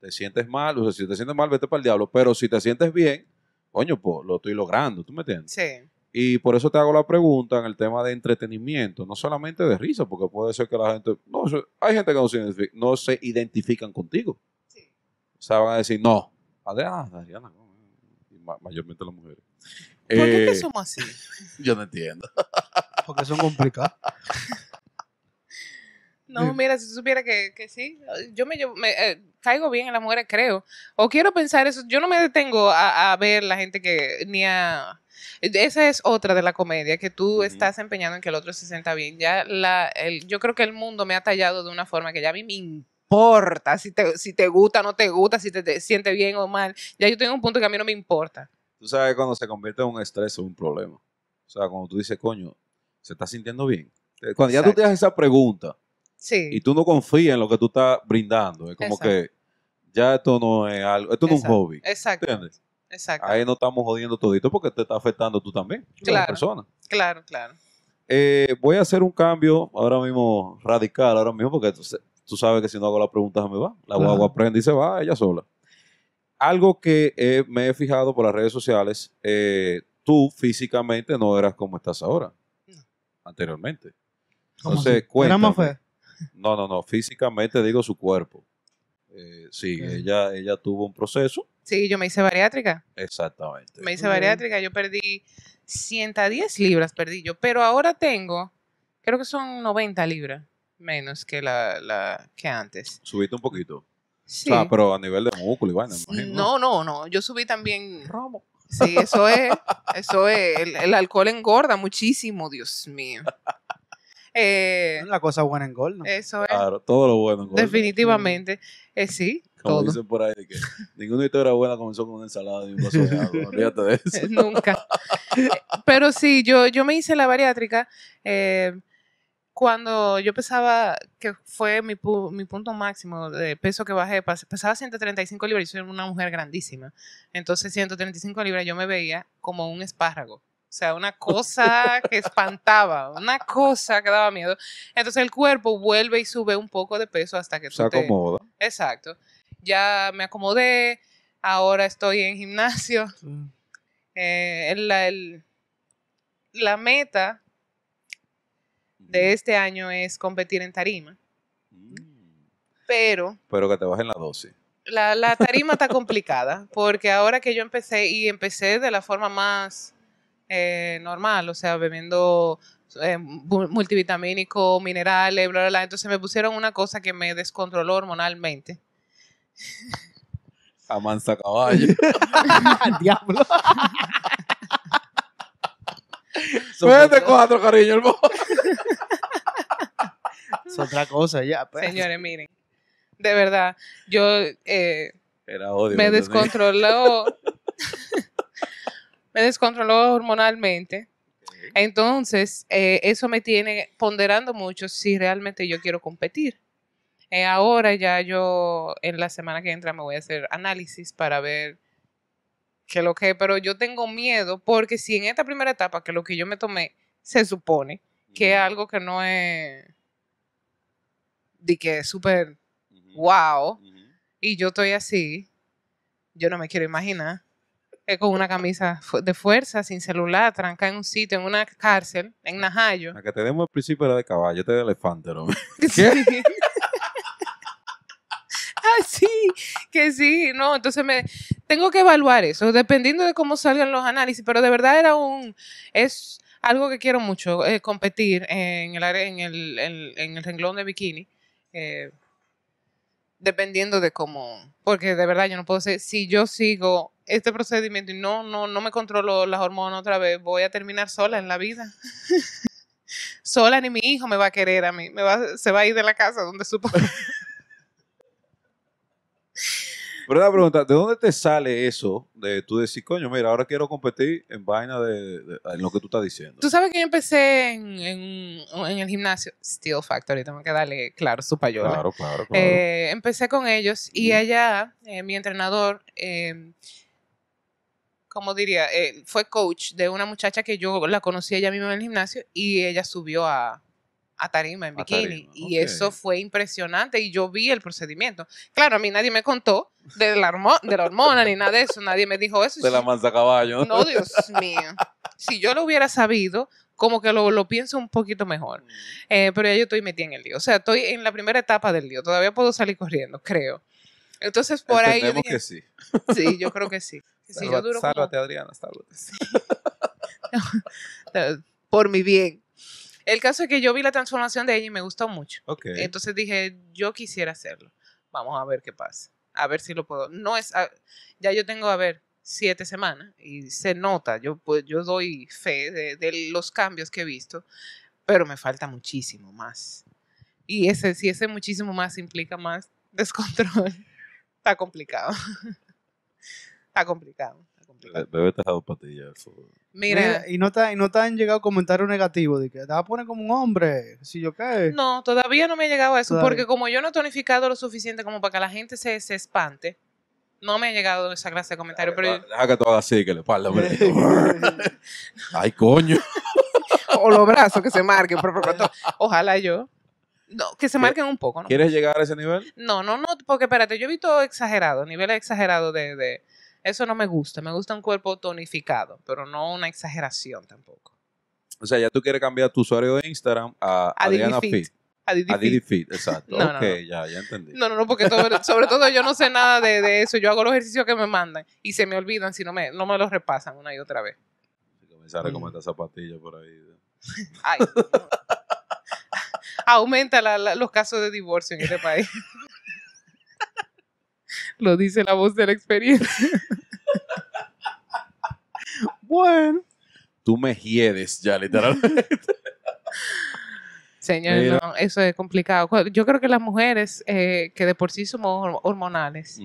te sientes mal, o sea, si te sientes mal, vete para el diablo, pero si te sientes bien, coño, pues lo estoy logrando, ¿tú me entiendes? Sí. Y por eso te hago la pregunta en el tema de entretenimiento, no solamente de risa, porque puede ser que la gente, no, hay gente que no se, no se identifican contigo. Sí. O sea, van a decir, no, Adriana, Adriana, no, y ma- mayormente las mujeres. ¿Por qué Eh, que somos así? yo no entiendo. Porque son complicados. No, mira, si tú supiera que, que sí, yo me, llevo- me, eh, caigo bien en las mujeres, creo. O quiero pensar eso, yo no me detengo a, a ver la gente que ni a... Esa es otra de la comedia, que tú estás empeñando en que el otro se sienta bien. Ya la, el, yo creo que el mundo me ha tallado de una forma que ya a mí me importa si te, si te gusta, no te gusta, si te, te sientes bien o mal. Ya yo tengo un punto que a mí no me importa. Tú sabes cuando se convierte en un estrés o un problema. O sea, cuando tú dices, coño, ¿se está sintiendo bien? Eh, Cuando ya tú te haces esa pregunta Sí. y tú no confías en lo que tú estás brindando, es como Exacto. que ya esto no es algo, esto no es un hobby. Exacto. ¿Entiendes? Exacto. Ahí no estamos jodiendo todito porque te está afectando tú también, Claro. persona. Claro, claro. Eh, voy a hacer un cambio ahora mismo radical, ahora mismo, porque sa- tú sabes que si no hago la pregunta se me va. La Claro. guagua aprende y se va ella sola. Algo que eh, me he fijado por las redes sociales, eh, tú físicamente no eras como estás ahora, No. anteriormente. ¿Cómo Entonces, así? ¿Era más cuéntame. fea? No, no, no, físicamente digo su cuerpo. Eh, sí, ella, ella tuvo un proceso, Sí, yo me hice bariátrica. exactamente. Me hice bariátrica, yo perdí 110 libras, perdí yo, pero ahora tengo, creo que son 90 libras menos que la, la que antes. Subiste un poquito. Sí. O sea, pero a nivel de músculo y vaina, imagino. no, no, no, yo subí también. Sí, eso es, eso es, el, el alcohol engorda muchísimo, Dios mío. Eh, La cosa buena en gol, ¿no? eso es, Claro, todo lo bueno. engorda. definitivamente, eh, sí, Como todo. dicen por ahí, de que ninguna historia buena comenzó con una ensalada y un vaso de agua. Olvídate de eso. Nunca. Pero sí, yo, yo me hice la bariátrica eh, cuando yo pesaba, que fue mi, pu- mi punto máximo de peso que bajé, pesaba 135 libras y soy una mujer grandísima. Entonces 135 libras yo me veía como un espárrago. O sea, una cosa que espantaba, una cosa que daba miedo. Entonces el cuerpo vuelve y sube un poco de peso hasta que Se tú te- acomoda. Exacto. Ya me acomodé, ahora estoy en gimnasio. Sí. Eh, el- el- la meta de este año es competir en tarima, Mm. pero Pero que te bajen la dosis. la, la tarima está complicada porque ahora que yo empecé y empecé de la forma más eh, normal, o sea, bebiendo eh, mu- multivitamínico, minerales, bla, bla, bla, entonces me pusieron una cosa que me descontroló hormonalmente. A mansa caballo. Diablo. Vete cuatro, cariño, hermano. Es otra cosa ya. pues. Señores, miren, de verdad, yo eh, Era odio. me descontroló, me descontroló hormonalmente. Entonces, eh, eso me tiene ponderando mucho si realmente yo quiero competir. Eh, ahora ya yo, en la semana que entra, me voy a hacer análisis para ver qué lo que, pero yo tengo miedo porque si en esta primera etapa, que lo que yo me tomé, se supone que es algo que no es de que es súper wow, y yo estoy así, yo no me quiero imaginar. Es con una camisa de fuerza, sin celular, tranca en un sitio, en una cárcel, en Najayo. La que te demos principio era de caballo, este de elefante, ¿no? Sí. ah, sí, que sí, no, entonces me tengo que evaluar eso, dependiendo de cómo salgan los análisis, pero de verdad era un, es algo que quiero mucho, eh, competir en el, en el, en, el renglón de bikini, eh, dependiendo de cómo, porque de verdad yo no puedo ser, si yo sigo este procedimiento y no, no, no me controlo las hormonas otra vez, voy a terminar sola en la vida. sola ni mi hijo me va a querer a mí, me va, se va a ir de la casa donde su papá. Pero una pregunta, ¿de dónde te sale eso de tú decir, coño, mira, ahora quiero competir en vaina de, de- en lo que tú estás diciendo? Tú sabes que yo empecé en, en, en el gimnasio Steel Factory, tengo que darle, claro, su payola. Claro, claro, claro. Eh, empecé con ellos y allá eh, mi entrenador, eh, como diría, Eh, fue coach de una muchacha que yo la conocí ella misma en el gimnasio y ella subió a, a tarima en bikini. tarima, Y eso fue impresionante y yo vi el procedimiento. Claro, a mí nadie me contó de la, hormo- de la hormona ni nada de eso. Nadie me dijo eso. De la manza caballo. No, Dios mío. Si yo lo hubiera sabido, como que lo, lo pienso un poquito mejor. Eh, pero ya yo estoy metida en el lío. O sea, estoy en la primera etapa del lío. Todavía puedo salir corriendo, creo. Entonces, por ahí yo dije, que sí. sí, yo creo que sí. Si yo Sálvate, duro como- sálvate, Adriana, sálvate. por mi bien. El caso es que yo vi la transformación de ella y me gustó mucho. Ok. Entonces dije, yo quisiera hacerlo. Vamos a ver qué pasa. A ver si lo puedo. No es, ya yo tengo, a ver, siete semanas y se nota. Yo, pues, yo doy fe de, de los cambios que he visto, pero me falta muchísimo más. Y ese, si ese muchísimo más implica más descontrol, está complicado. está complicado. Está complicado. Bebé te ha dado patillas. eso. Mira, Mira, y no te, y no te han llegado comentarios negativos de que te vas a poner como un hombre, si yo qué. No, todavía no me ha llegado a eso, Todavía. porque como yo no he tonificado lo suficiente como para que la gente se, se espante, no me ha llegado esa clase de comentarios. Pero, Deja que tú hagas así, que le espalda. hombre. Ay, coño. o los brazos que se marquen. pero- pero- pero- Ojalá yo. No, que se marquen un poco, ¿no? ¿Quieres llegar a ese nivel? No, no, no, porque espérate, yo he visto exagerado, niveles exagerados de, de... Eso no me gusta, me gusta un cuerpo tonificado, pero no una exageración tampoco. O sea, ya tú quieres cambiar tu usuario de Instagram a A Didi Adriana Fit. A Didi A Didi Fit. Fit, exacto. No, no, ok, no. ya, ya entendí. No, no, no, porque sobre, sobre todo yo no sé nada de, de eso. Yo hago los ejercicios que me mandan y se me olvidan si no me, no me los repasan una y otra vez. Comenzar a recomendar zapatillas por ahí. Ay. Aumenta la- la- los casos de divorcio en este país. Lo dice la voz de la experiencia. Bueno, Tú me hiedes ya, literalmente. Mira. no, eso es complicado. Yo creo que las mujeres eh, que de por sí somos hor- hormonales,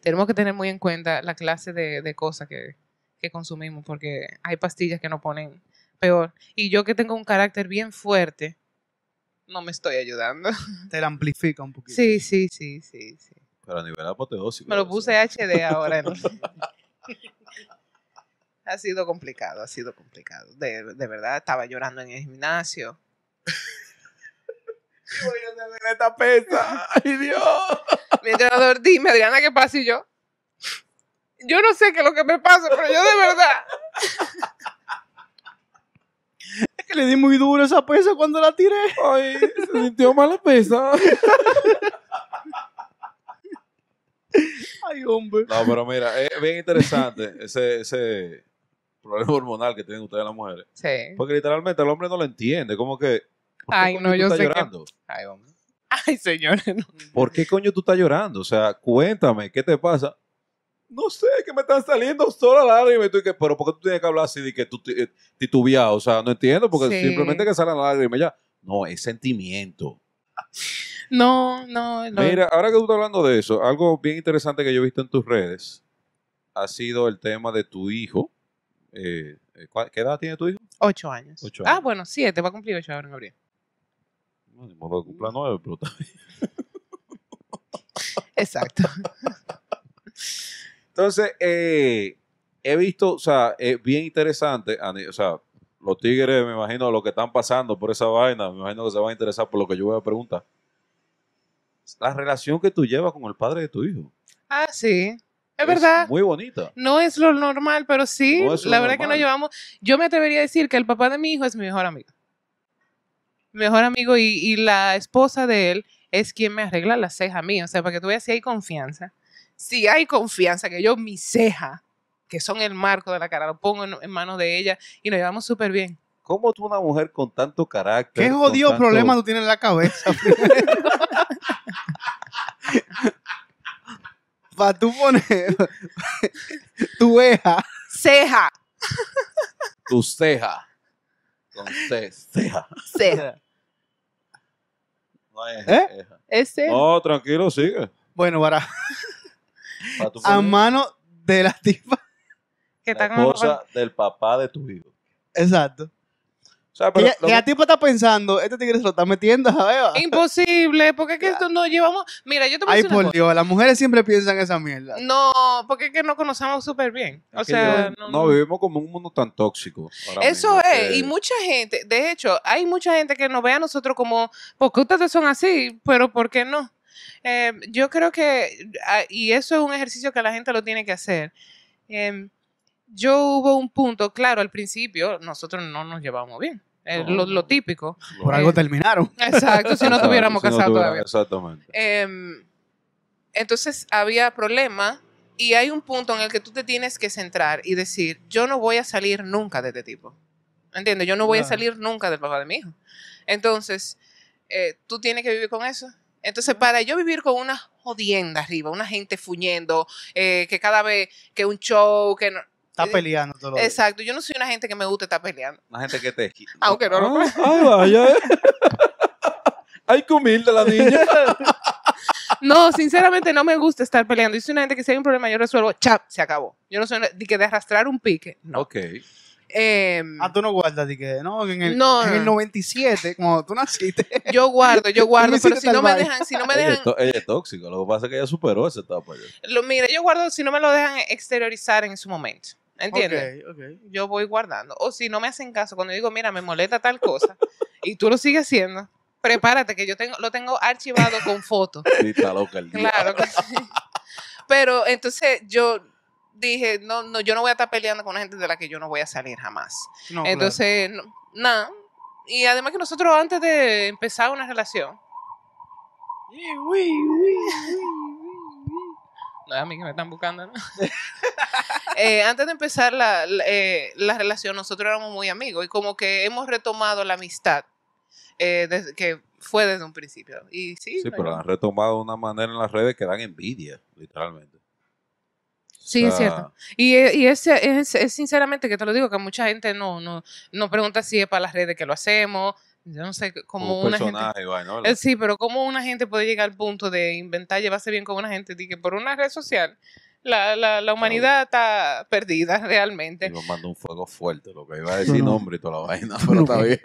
tenemos que tener muy en cuenta la clase de, de cosas que, que consumimos, porque hay pastillas que nos ponen peor. Y yo que tengo un carácter bien fuerte, no me estoy ayudando. te la amplifica un poquito. Sí, sí, sí, sí, sí. Pero a nivel apoteósico. Me lo puse HD ahora. ¿no? ha sido complicado, ha sido complicado. De, de verdad, estaba llorando en el gimnasio. Voy a tener esta pesa. ¡Ay, Dios! Mi entrenador, dime, Adriana, ¿qué pasa? Y yo, yo no sé qué es lo que me pasa, pero yo de verdad. Es que le di muy duro esa pesa cuando la tiré. Ay, se sintió mal la pesa. Ay, hombre. No, pero mira, es bien interesante ese, ese problema hormonal que tienen ustedes las mujeres. Sí. Porque literalmente el hombre no lo entiende. Como que. ¿por qué Ay, coño no, tú yo estás sé que- llorando? Ay, hombre. Ay, señores, no. ¿Por qué coño tú estás llorando? O sea, cuéntame, ¿qué te pasa? No sé, que me están saliendo sola lágrimas. Y tú, y que, pero ¿por qué tú tienes que hablar así de que tú eh, titubeado? O sea, no entiendo, porque Sí. simplemente que salen lágrimas ya. No, es sentimiento. No, no, no. Mira, ahora que tú estás hablando de eso, algo bien interesante que yo he visto en tus redes ha sido el tema de tu hijo. Eh, eh, ¿cuál- ¿Qué edad tiene tu hijo? Ocho años. Ocho Ah, años. bueno, siete, va a cumplir ocho ahora en abril. No, ni modo de cumplir nueve, pero bien. Exacto. Entonces, eh, he visto, o sea, es bien interesante, o sea, los tigres, me imagino, lo que están pasando por esa vaina, me imagino que se van a interesar por lo que yo voy a preguntar. La relación que tú llevas con el padre de tu hijo. Ah, sí. Es verdad. Muy bonita. No es lo normal, pero sí, No es lo la verdad que nos llevamos. Yo me atrevería a decir que el papá de mi hijo es mi mejor amigo. Mi mejor amigo y, y la esposa de él es quien me arregla las cejas mías. O sea, para que tú veas si hay confianza. Si hay confianza, que yo mi ceja, que son el marco de la cara, lo pongo en, en manos de ella y nos llevamos súper bien. ¿Cómo tú, una mujer con tanto carácter? ¿Qué jodido tanto- problema tú tienes en la cabeza? Para tú poner tu eja. Ceja, Tu ceja. Con C, ceja. ceja. No es ¿Eh? ceja. Ese. No, tranquilo, sigue. Bueno, para a mano de la tipa. que la está con el esposa del papá de tu hijo. Exacto. Sea, pero ya- lo que a tipo está pensando, este tigre se lo está metiendo a Beba. Imposible, porque es que esto no llevamos. Mira, yo te voy a Ay, decir una por cosa. Dios, las mujeres siempre piensan esa mierda. No, porque es que nos conocemos súper bien. O es sea, yo- no, no, vivimos como un mundo tan tóxico. Eso mismo es, que- y mucha gente, de hecho, hay mucha gente que nos ve a nosotros como, porque ustedes son así, pero ¿por qué no? Eh, yo creo que, ah, y eso es un ejercicio que la gente lo tiene que hacer. Em, yo hubo un punto, claro, al principio nosotros no nos llevábamos bien, eh, No. lo, lo típico. Por Eh, algo terminaron. Exacto, si no casados tuviera- todavía. Exactamente. Em, entonces había problema y hay un punto en el que tú te tienes que centrar y decir, yo no voy a salir nunca de este tipo. ¿Entiendes? Yo no voy a salir nunca del papá de mi hijo. Entonces, eh, tú tienes que vivir con eso. Entonces, para yo vivir con una jodienda arriba, una gente fuñendo, eh, que cada vez que un show, que no... Está peleando todo lo Exacto, yo no soy una gente que me gusta estar peleando. Una gente que te. Aunque no lo Ah, Ay, vaya. eh. Ay, qué humilde la niña. No, sinceramente no me gusta estar peleando. Yo soy una gente que si hay un problema yo resuelvo, chap, se acabó. Yo no soy una- de que de arrastrar un pique. No. Ok. Em, Ah, tú no guardas, di que no, en el, No, en el 97, cuando tú naciste. yo guardo, yo guardo, pero si no me dejan, si no me Ella, es dejan, ella es tóxica. Lo que pasa es que ella superó esa etapa. lo, mira, yo guardo si no me lo dejan exteriorizar en su momento. ¿Entiendes? Yo voy guardando. O si no me hacen caso, cuando digo, mira, me molesta tal cosa, y tú lo sigues haciendo, prepárate que yo tengo, lo tengo archivado con fotos. Sí, está loca el día. Claro que sí. Pero entonces yo dije, no, no, yo no voy a estar peleando con una gente de la que yo no voy a salir jamás. No, claro. Entonces, no- nada. Y además que nosotros antes de empezar una relación, no es a mí que me están buscando, ¿no? Eh, antes de empezar la, la, eh, la relación, nosotros éramos muy amigos y como que hemos retomado la amistad eh, desde que fue desde un principio. Y sí, Sí, pero han retomado de una manera en las redes que dan envidia, literalmente. Sí, O es cierto. Y, eh, y es, es- es sinceramente que te lo digo, que mucha gente no, no, no pregunta si es para las redes que lo hacemos. Yo no sé cómo un una gente... ¿verdad? Eh, Sí, pero cómo una gente puede llegar al punto de inventar, llevarse bien con una gente, de que por una red social la, la, la humanidad está perdida realmente. Y nos mandó un fuego fuerte, lo que iba a decir no. nombre y toda la vaina, pero está bien.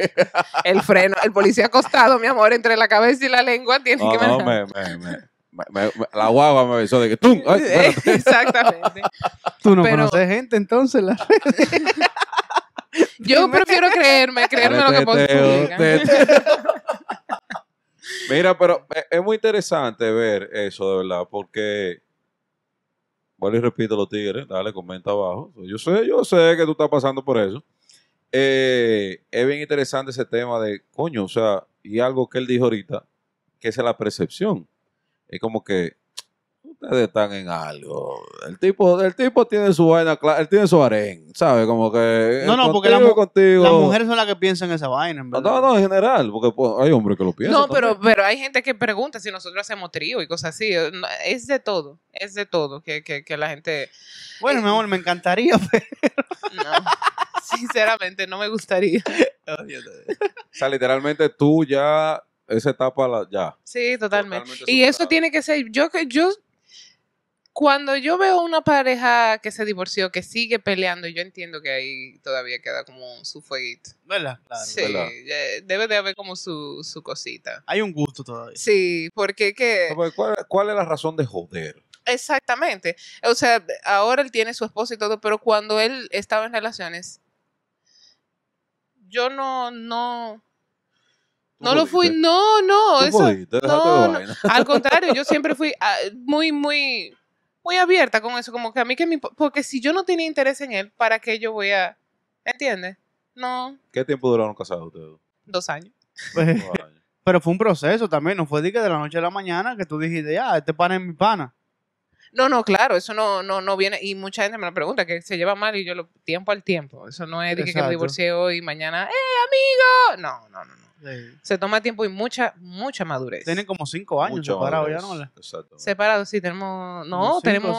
El freno, el policía acostado, mi amor, entre la cabeza y la lengua tiene No, que no, me, me, me, me- me- me- la guagua me avisó de que espérate. Exactamente. Tú no pero- conoces gente entonces. La... Yo prefiero creerme, creerme lo que teteo. Mira, pero es- es muy interesante ver eso, de verdad, porque. Vuelvo y repito los tigres, dale, comenta abajo. Yo sé, yo sé que tú estás pasando por eso. Eh, es bien interesante ese tema de, coño, o sea, y algo que él dijo ahorita, que es la percepción. Es como que ustedes están en algo. El tipo, el tipo tiene su vaina, clara, él tiene su harén, ¿sabes? Como que. No, no, eh, porque contigo, la mu- contigo. Las mujeres son las que piensan esa vaina, verdad. no, no, en general, porque pues, hay hombres que lo piensan. No, pero, también. pero hay gente que pregunta si nosotros hacemos trío y cosas así. Es de todo, es de todo que, que, que la gente... Bueno, mi amor, me encantaría. pero- No, sinceramente no me gustaría. O sea, literalmente tú ya, esa etapa, la, ya. Sí, totalmente. Totalmente Y eso tiene que ser, yo que yo, cuando yo veo una pareja que se divorció, que sigue peleando, yo entiendo que ahí todavía queda como su fueguito. ¿Verdad? Claro. sí, ¿verdad? debe de haber como su, su cosita. Hay un gusto todavía. Sí, porque que... ¿Cuál, cuál es la razón de joder? Exactamente. O sea, ahora él tiene su esposa y todo, pero cuando él estaba en relaciones, yo no, no, no lo fui, no, no, eso, no, no. al contrario, yo siempre fui ah, muy, muy, muy abierta con eso, como que a mí que me, impo- porque si yo no tenía interés en él, ¿para qué yo voy a, ¿entiendes? No, ¿Qué tiempo duraron casados ustedes? dos años. Pues, Dos años. pero fue un proceso también. No fue de que de la noche a la mañana que tú dijiste, ya, este pana es mi pana. No, no, claro, eso no, no, no viene, y mucha gente me lo pregunta, que se lleva mal y yo lo tiempo al tiempo. Eso no es de que, que me divorcié hoy y mañana, ¡eh, amigo! No, no, no, no. Sí. Se toma tiempo y mucha, mucha madurez. Tienen como cinco años Mucho separados ya. ¿no? Exacto. Separados, sí, tenemos, no, cinco tenemos,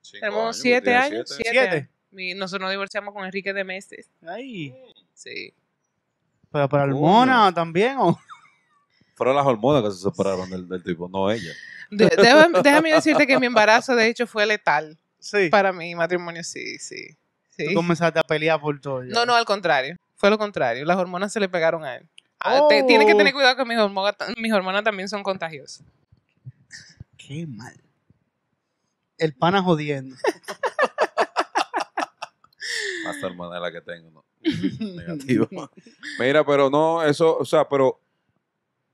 Cinco tenemos años, siete años. siete. Siete. ¿Siete? años. Mi- nosotros nos divorciamos con Enrique de Meses. Ay. Sí. Pero para hormona también, ¿o? Fueron las hormonas que se separaron del, del tipo, no ella. De- déjame, déjame decirte que mi embarazo, de hecho, fue letal. Sí. Para mi matrimonio, sí, sí. Tú sí. comenzaste a pelear por todo. ya. No, no, al contrario. Fue lo contrario. Las hormonas se le pegaron a él. Te- Tiene que Oh. tener cuidado que mis hormonas, mis hormonas también son contagiosas. Qué mal. El pana jodiendo. Más hermana la que tengo, ¿no? Negativo. Mira, pero no, eso, o sea, pero.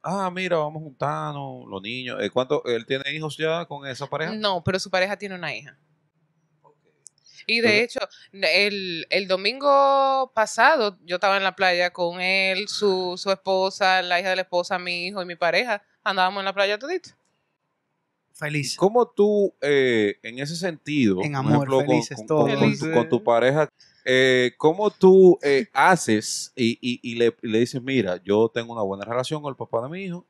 Ah, mira, vamos a juntarnos, los niños. Eh, ¿Cuánto? ¿Él tiene hijos ya con esa pareja? No, pero su pareja tiene una hija. Y de hecho, el, el domingo pasado yo estaba en la playa con él, su, su esposa, la hija de la esposa, mi hijo y mi pareja. Andábamos en la playa todito. Feliz. ¿Cómo tú, eh, en ese sentido, En por amor, ejemplo, con- felices con, todos. con- con tu, con pareja, eh, cómo tú eh, haces y, y- y le, y le dices, mira, yo tengo una buena relación con el papá de mi hijo?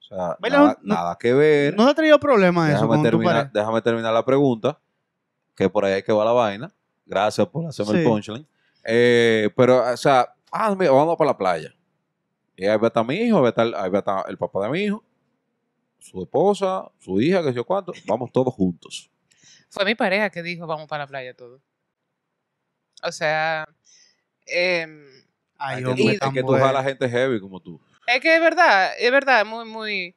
O sea, nada, no- nada que ver. ¿No te ha traído problemas eso déjame, con tu terminar, déjame terminar la pregunta, que por ahí es que va la vaina. Gracias por hacerme el punchline. Eh, pero, o sea, ah, mira, vamos para la playa. Y ahí va a estar mi hijo, ahí va a estar, ahí va a estar el papá de mi hijo, su esposa, su hija, que sé yo cuánto. Vamos todos juntos. Fue mi pareja que dijo, vamos para la playa todo. O sea, em, Ay, es hombre, que, tú- tan es que tú bueno. jalas gente heavy como tú. es que es verdad, es verdad, muy, muy,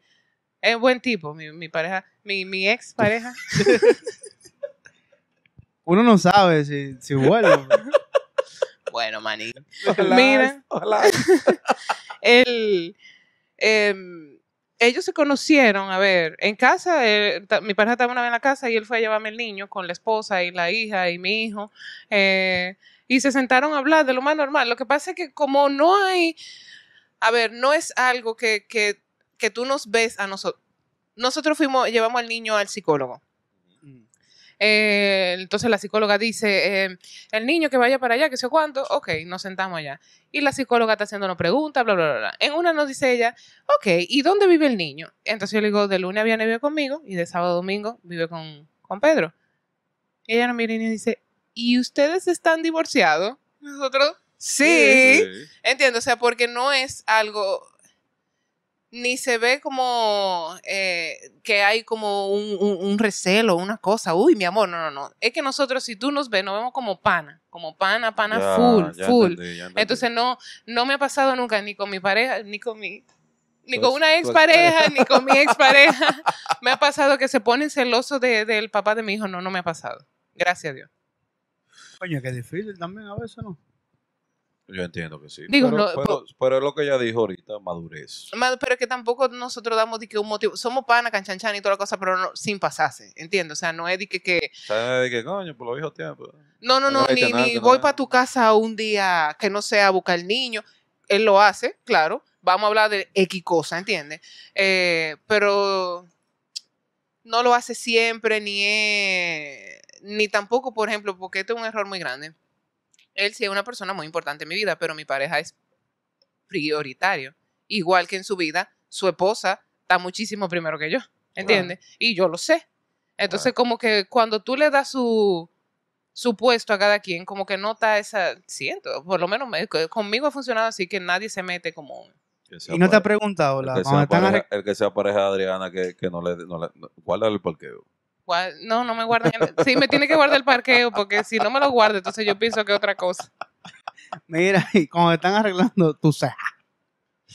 es buen tipo, mi, mi pareja, mi, mi ex pareja. Uno no sabe si, si vuelve. bueno, maní. Mira. ojalá. el, em, ellos se conocieron, a ver, en casa, eh, mi pareja estaba una vez en la casa y él fue a llevarme el niño con la esposa y la hija y mi hijo, eh, y se sentaron a hablar de lo más normal. Lo que pasa es que como no hay, a ver, no es algo que, que, que tú nos ves a nosotros. Nosotros fuimos, llevamos al niño al psicólogo. Eh, entonces la psicóloga dice, eh, el niño que vaya para allá, que sé cuánto, ok, nos sentamos allá. Y la psicóloga está haciéndonos preguntas, bla, bla, bla, bla. En una nos dice ella, ok, ¿y dónde vive el niño? Entonces yo le digo, de lunes a viernes vive conmigo y de sábado a domingo vive con, con Pedro. Y ella nos mira y dice, ¿y ustedes están divorciados? Nosotros, sí. Entiendo, o sea, porque no es algo, ni se ve como eh, que hay como un, un- un recelo, una cosa, uy, mi amor, no, no, no. Es que nosotros, si tú nos ves, nos vemos como pana, como pana, pana Ya, full, ya full. entendí, ya entendí. Entonces no, no me ha pasado nunca ni con mi pareja, ni con mi... Ni con una expareja, ni con mi expareja. Me ha pasado que se ponen celosos de- del papá de mi hijo. No, no me ha pasado. Gracias a Dios. Coño, que difícil también a veces, ¿no? Yo entiendo que sí. Digo, pero, no, pero- pero es lo que ella dijo ahorita, madurez. Ma- Pero es que tampoco nosotros damos de que un motivo. Somos pana, canchanchan y toda la cosa, pero no, sin pasarse. ¿Entiendes? O sea, no es de que. que O sea, de que coño, por los viejos tiempos. no, no, No ni, nada, ni voy para tu casa un día que no sea a buscar el niño. Él lo hace, claro. Vamos a hablar de X cosa, ¿entiendes? Eh, pero no lo hace siempre, ni es. Ni tampoco, por ejemplo, porque este es un error muy grande. Él sí es una persona muy importante en mi vida, pero mi pareja es prioritario. Igual que en su vida, su esposa está muchísimo primero que yo, ¿entiendes? Y yo lo sé. Entonces, como que cuando tú le das su, su puesto a cada quien, como que nota esa, siento, por lo menos me- conmigo ha funcionado así que nadie se mete como... Que Y no te ha preguntado, el la, que, sea están pareja, el que sea pareja de Adriana que, que no le, no le no- guárdale el parqueo. "Gua- No, no me guardan. el- Sí, me tiene que guardar el parqueo porque si no me lo guarda, entonces yo pienso que es otra cosa. Mira, y cuando están arreglando tu ceja,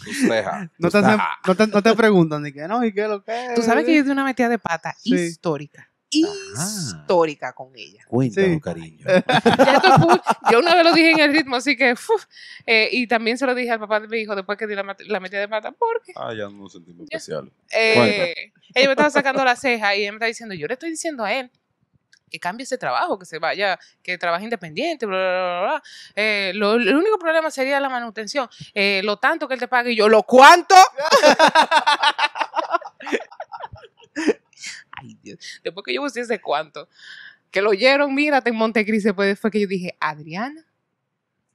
Tus cejas. no te, hacen- cejas. no te, no te preguntan de que no, y qué es lo que es. Tú sabes que yo di una metida de pata Sí. histórica. Histórica con ella. Cuéntanos, Sí. cariño. Yo una vez lo dije en el ritmo, así que. uf, eh, y también se lo dije al papá de mi hijo después que di la, la metida de pata, porque Ah, ya no sentimos Ya. especiales. eh, ella me estaba sacando la ceja y ella me está diciendo: Yo le estoy diciendo a él que cambie ese trabajo, que se vaya, que trabaje independiente, bla, bla, bla, bla. Eh, lo, el único problema sería la manutención. Eh, lo tanto que él te pague y yo, ¿lo cuánto? Ay, Dios. Después que yo busqué ese cuánto, que lo oyeron, mírate en Montecristi, después fue que yo dije, Adriana,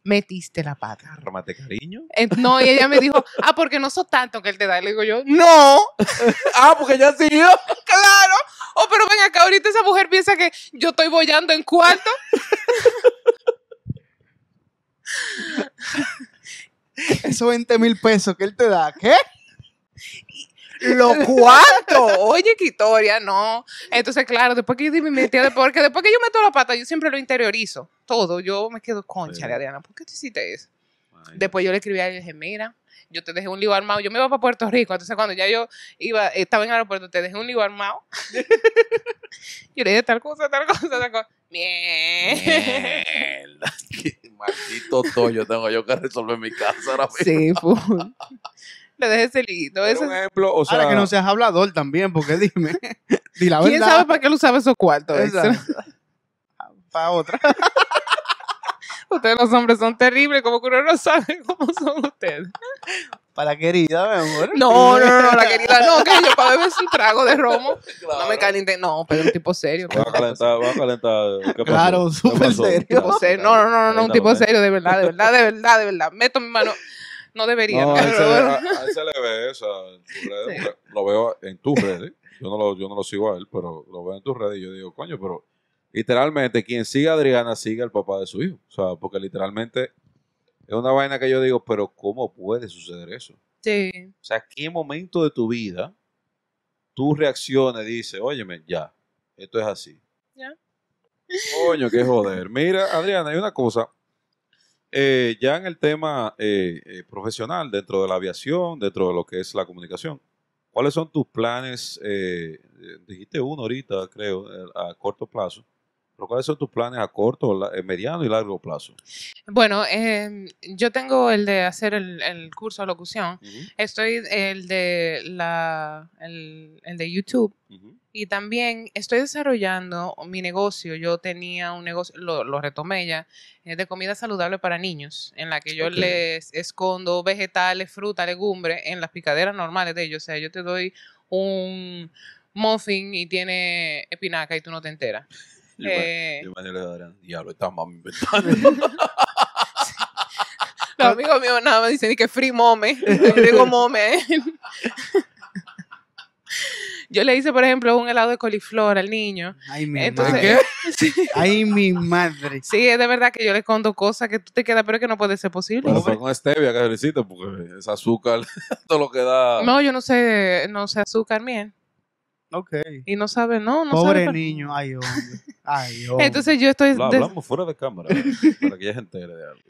metiste la pata. Cármate, cariño. En- No, y ella me dijo, ah, porque no sos tanto que él te da. Y le digo yo, no. ah, porque ya siguió. Claro. Oh, pero ven acá, ahorita esa mujer piensa que yo estoy bollando en cuarto. Esos 20 mil pesos que él te da, ¿qué? ¿Lo cuánto? Oye, qué historia, no. Entonces, claro, después que yo di mi metida de porque después que yo meto la pata, yo siempre lo interiorizo. Todo. Yo me quedo concha, Sí. Adriana, ¿por qué tú hiciste eso? Ay, Después yo le escribí a él y dije, mira, yo te dejé un lío armado. Yo me iba para Puerto Rico, entonces cuando ya yo iba, estaba en el aeropuerto, te dejé un lío armado. yo le dije tal cosa, tal cosa, tal cosa. Mierda, qué maldito tollo tengo yo que resolver mi casa ahora mismo. Sí. Le dejé ese lito. Pero Eso, un ejemplo, o sea, Ahora que no seas hablador también, porque dime. Di la verdad. ¿Quién sabe para qué él usaba esos cuartos? Para otra. Ustedes los hombres son terribles, como que uno no sabe cómo son ustedes. Para la querida, mi amor. No, no, no, no, la querida, no, que yo para beber un trago de romo. No me caliente, no, pero un tipo serio. va a calentar, va a calentar. ¿Qué pasó? Claro, ¿Qué súper pasó? serio. tipo serio. No, no, no, no, un tipo serio, de verdad, de verdad, de verdad, de verdad. Meto mi mano. No debería, No, a él, se le, bueno. a- a él se le ve eso redes. Sí. Lo veo en tus redes. Yo no, lo, yo no lo sigo a él, pero lo veo en tus redes y yo digo, coño, pero literalmente quien sigue a Adriana sigue al papá de su hijo. O sea, porque literalmente es una vaina que yo digo, pero ¿cómo puede suceder eso? Sí. O sea, ¿qué momento de tu vida tú reaccionas y dices, óyeme, ya, esto es así? Ya. Coño, qué joder. Mira, Adriana, hay una cosa. Eh, ya en el tema eh, eh, profesional, dentro de la aviación, dentro de lo que es la comunicación, ¿cuáles son tus planes? eh, dijiste uno ahorita, creo, eh, a corto plazo. Pero ¿cuáles son tus planes a corto, eh, mediano y largo plazo? Bueno, eh, yo tengo el de hacer el, el curso de locución. Estoy el de la el, el de YouTube Ujú. Y también estoy desarrollando mi negocio. Yo tenía un negocio, lo, lo retomé ya, eh, de comida saludable para niños, en la que yo les escondo vegetales, fruta, legumbre en las picaderas normales de ellos. O sea, yo te doy un muffin y tiene espinaca y tú no te enteras. Yo Eh, yo me diablo, estás mami inventando. Los amigos míos nada más dicen que free mome. Digo mome. Yo le hice, por ejemplo, un helado de coliflor al niño. Ay, mi Entonces, madre. sí, Ay, mi madre. sí, es de verdad que yo le conto cosas que tú te quedas, pero es que no puede ser posible. Pero fue con stevia que felicito porque es azúcar, todo lo que da. No, yo no sé, no sé azúcar miel. Ok. Y no sabe, no, no Pobre sabe. niño. Ay, hombre. Ay, hombre. Entonces yo estoy... Des- hablamos fuera de cámara para que ella se entere de algo.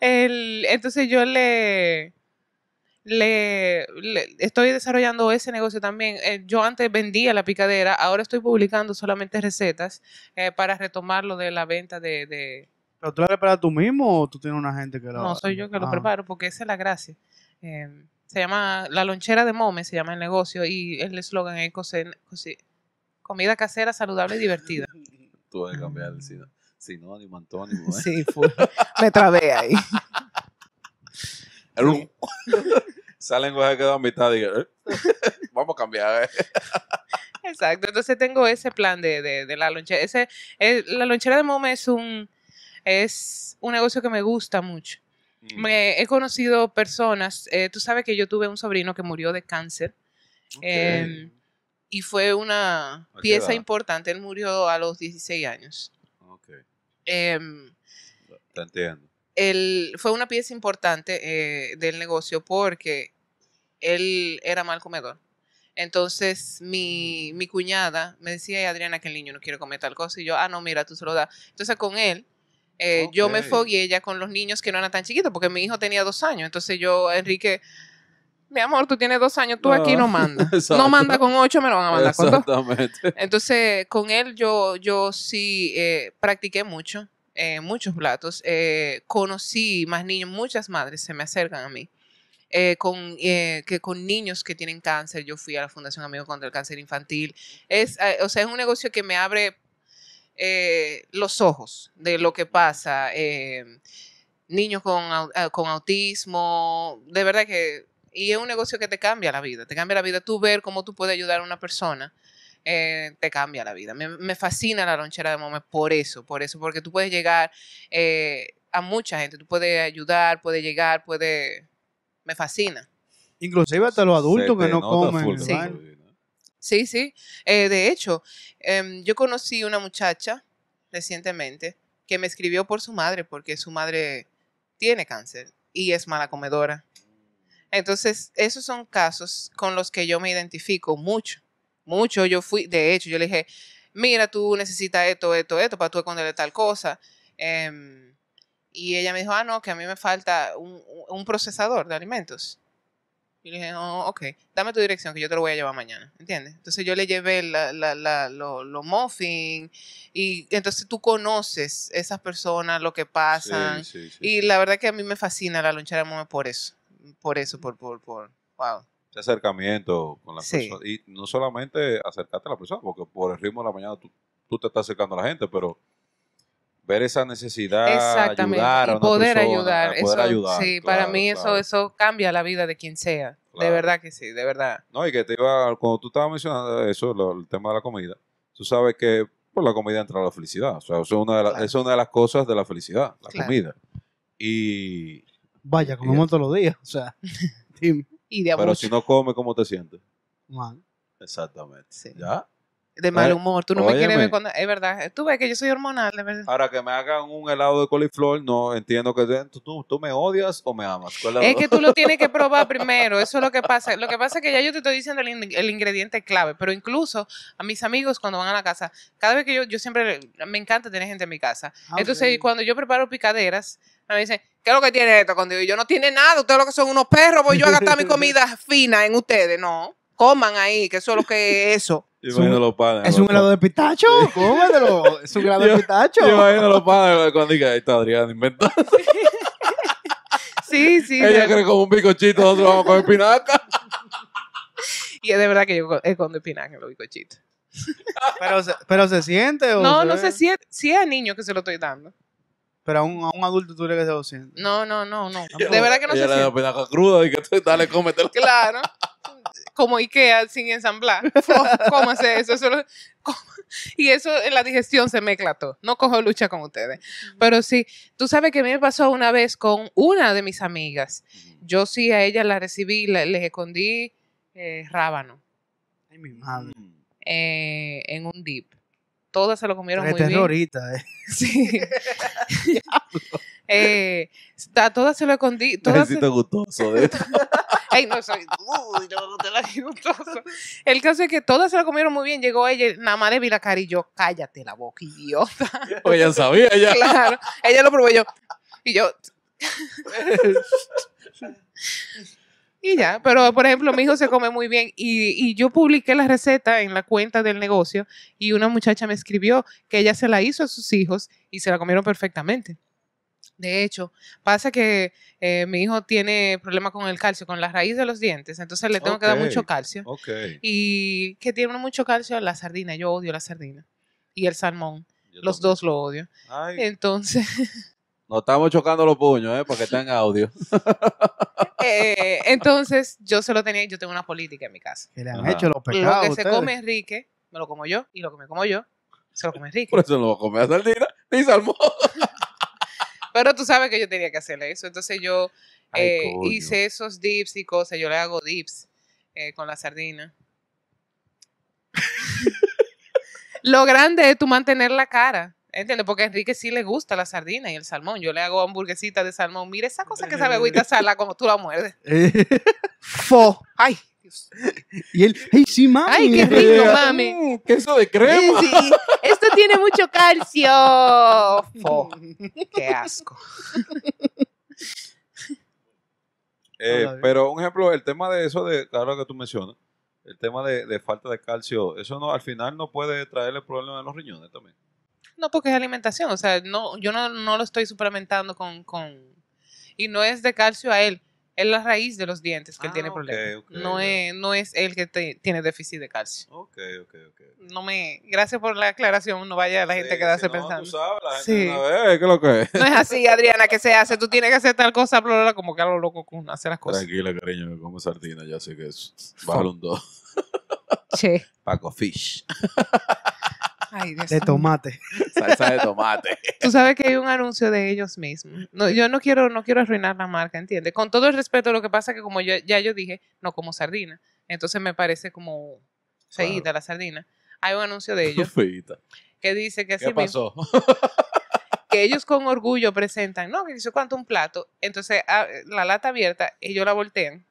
el- entonces yo le, le, le- estoy desarrollando ese negocio también. Eh, yo antes vendía la picadera, ahora estoy publicando solamente recetas eh, para retomar lo de la venta de, de- ¿Pero tú la preparas tú mismo o tú tienes una gente que lo No, soy yo que lo Ah. preparo porque esa es la gracia. Eh, se llama La Lonchera de Mome, se llama el negocio y el eslogan es comida casera, saludable y divertida. Tú vas a cambiar el sinónimo, antónimo. ¿eh? Sí, full. me trabé ahí. El- Esa lenguaje quedó a mitad. Dije, ¿eh? Vamos a cambiar. ¿eh? Exacto, entonces tengo ese plan de, de, de la lonchera. Ese, eh, la lonchera de Mome es un, es un negocio que me gusta mucho. Mm, Me, he conocido personas, eh, tú sabes que yo tuve un sobrino que murió de cáncer em, y fue una ¿A qué pieza edad? importante. Él murió a los 16 años. Ok, Em, te entiendo. Él, fue una pieza importante eh, del negocio porque él era mal comedor. Entonces, mi, mi cuñada me decía, "Ay, Adriana, que el niño no quiere comer tal cosa. Y yo, ah, no, mira, tú se lo das. Entonces, con él, eh, yo me fogué ya con los niños que no eran tan chiquitos, porque mi hijo tenía dos años. Entonces, yo, Enrique, mi amor, tú tienes dos años, tú aquí no mandas. No manda con ocho, me lo van a mandar con dos. Exactamente. Entonces, con él yo, yo sí eh, practiqué mucho, eh, muchos platos. eh, conocí más niños, muchas madres se me acercan a mí. eh, con, que con niños que tienen cáncer, yo fui a la Fundación Amigos contra el Cáncer Infantil. Es, o sea, es un negocio que me abre los ojos de lo que pasa. niños con, con autismo, de verdad que... Y es un negocio que te cambia la vida, te cambia la vida. Tú ver cómo tú puedes ayudar a una persona eh, te cambia la vida. Me, me fascina la lonchera de Mome por eso, por eso, porque tú puedes llegar eh, a mucha gente, tú puedes ayudar, puedes llegar, puedes... Me fascina. Inclusive hasta los adultos que no comen. Sí. Sí, sí. Eh, de hecho, em, yo conocí una muchacha recientemente que me escribió por su madre, porque su madre tiene cáncer y es mala comedora. Entonces, esos son casos con los que yo me identifico mucho, mucho. Yo fui, de hecho, yo le dije, mira, tú necesitas esto, esto, esto, para tú esconderle tal cosa. Em, Y ella me dijo, ah, no, que a mí me falta un, un procesador de alimentos. Y le dije, oh, ok, dame tu dirección que yo te lo voy a llevar mañana, ¿entiendes? Entonces yo le llevé la, la, la, los lo muffins y entonces tú conoces esas personas, lo que pasan. Sí, sí, sí. Y la verdad que a mí me fascina la lonchera de por eso, por eso, por, por, por, wow. Ese acercamiento con la Sí. persona. Y no solamente acercarte a la persona, porque por el ritmo de la mañana tú, tú te estás acercando a la gente, pero ver esa necesidad, Exactamente. ayudar a una poder persona, ayudar. a poder eso, ayudar, sí, claro, para mí eso, claro. eso cambia la vida de quien sea. De verdad que sí, de verdad. No, y que te iba, cuando tú estabas mencionando eso, lo- el tema de la comida, tú sabes que por la comida entra la felicidad. O sea, eso es una de, eso es una de las cosas de la felicidad, la Claro. comida. Y, Vaya, comemos todos los días. O sea, dime, Y de pero si no comes, ¿cómo te sientes? man. Exactamente. Sí. ¿Ya? De mal Ay, humor. Tú no me quieres ver cuando. Es verdad. Tú ves que yo soy hormonal, de verdad. Ahora que me hagan un helado de coliflor, no entiendo que tú, tú, tú me odias o me amas. ¿Cuál Es que tú lo tienes que probar primero, eso es lo que pasa. Lo que pasa es que ya yo te estoy diciendo el, in- el ingrediente clave, pero incluso a mis amigos cuando van a la casa, cada vez que yo, yo siempre, me encanta tener gente en mi casa. Ah, Entonces cuando yo preparo picaderas, me dicen, ¿qué es lo que tiene esto? Cuando digo, yo no tiene nada, ustedes lo que son unos perros, voy yo a gastar mi comida fina en ustedes. No, coman ahí, que eso es lo que es eso. Imagino los padres. ¿Es un helado de pistacho? Cómetelo. Es un helado de pistacho. Yo imagino los padres cuando diga, ahí está Adrián inventando. Sí, sí. Ella cree como un bicochito, nosotros vamos con espinaca. y es de verdad que yo co- he comido espinaca en los bicochitos. Pero, se, pero se siente. o No, se no ve? sé si es, si es a niños que se lo estoy dando. Pero a un, a un adulto tú le que se lo siente. No, no, no, no. De verdad que no Ella se le da siente. espinaca cruda y que tú, dale, cómetelo. Claro. Como Ikea sin ensamblar. Fo, ¿Cómo hace eso? Eso lo- ¿cómo? Y eso en la digestión se mezcla todo. No cojo lucha con ustedes. Pero sí, tú sabes que a mí me pasó una vez con una de mis amigas. Yo sí a ella la recibí, la- les escondí eh, rábano Ay, mi madre. eh, en un dip. Todas se lo comieron muy bien. terrorista, eh. Sí. eh, a todas se lo escondí. Todas se- gustoso de esto. Ey, no soy. Uy, no, no te la gustoso. El caso es que todas se la comieron muy bien. Llegó ella, nada más le vi la cara y yo, cállate la boca, idiota. Porque ella sabía ya. claro. Ella lo probó y yo. Y yo. Y ya. Pero, por ejemplo, mi hijo se come muy bien. Y, y yo publiqué la receta en la cuenta del negocio. Y una muchacha me escribió que ella se la hizo a sus hijos y se la comieron perfectamente. De hecho, pasa que eh, mi hijo tiene problemas con el calcio, con la raíz de los dientes, entonces le tengo que dar mucho calcio. Y que tiene mucho calcio la sardina, yo odio la sardina. Y el salmón, Yo los también. dos lo odio. Ay, Entonces, nos estamos chocando los puños, ¿eh? Para que estén audio. eh, entonces yo se lo tenía, yo tengo una política en mi casa. Que le han Ajá. hecho los Lo pecados. que se come Enrique, me lo como yo, y lo que me como yo, se lo come Enrique. Por eso no va a comer sardina ni salmón. Pero tú sabes que yo tenía que hacerle eso. Entonces yo Ay, eh, hice esos dips y cosas. Yo le hago dips eh, con la sardina. Lo grande es tú mantener la cara. ¿Entiendes? Porque a Enrique sí le gusta la sardina y el salmón. Yo le hago hamburguesita de salmón. Mira esa cosa que sabe agüita sala como tú la muerdes. Fo. Ay, Dios. y él, hey, sí, mami. Ay, qué rico, mami. Mm, queso de crema. Sí, esto tiene mucho calcio. Fo. Qué asco. Eh, pero un ejemplo, el tema de eso, de claro que tú mencionas, el tema de, de falta de calcio, eso no al final no puede traerle problemas en los riñones también. No, porque es alimentación. O sea, no, yo no, no lo estoy suplementando con, con. Y no es de calcio a él. Es la raíz de los dientes que él Ah, tiene ok, problemas. ok, no, ya. es, no es él que te- tiene déficit de calcio. Ok, ok, ok. No me. Gracias por la aclaración. No vaya la gente Sí, a quedarse si no, pensando. tú sabes, la gente Sí. una vez, ¿qué es lo que es? No es así, Adriana, que se hace. Tú tienes que hacer tal cosa, bla, bla, bla, como que a lo loco con hacer las cosas. Tranquila, cariño, que come sardina, ya sé que es. Bájale un 2. Che. Paco Fish. Ay, Dios De tomate. Salsa de tomate. Tú sabes que hay un anuncio de ellos mismos. No, yo no quiero, no quiero arruinar la marca, ¿entiendes? Con todo el respeto, lo que pasa es que como yo, ya yo dije, no como sardina. Entonces me parece como feíta la sardina. Hay un anuncio de ellos Feita. que dice que, así ¿Qué mismo- pasó? que ellos con orgullo presentan, no, que dice cuánto un plato. Entonces ah, la lata abierta, ellos la voltean.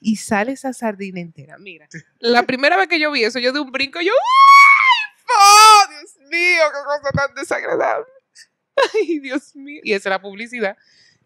Y sale esa sardina entera. Mira, la primera vez que yo vi eso, yo de un brinco, yo, ¡ay! ¡Oh, Dios mío! ¡Qué cosa tan desagradable! Ay, Dios mío. Y esa es la publicidad.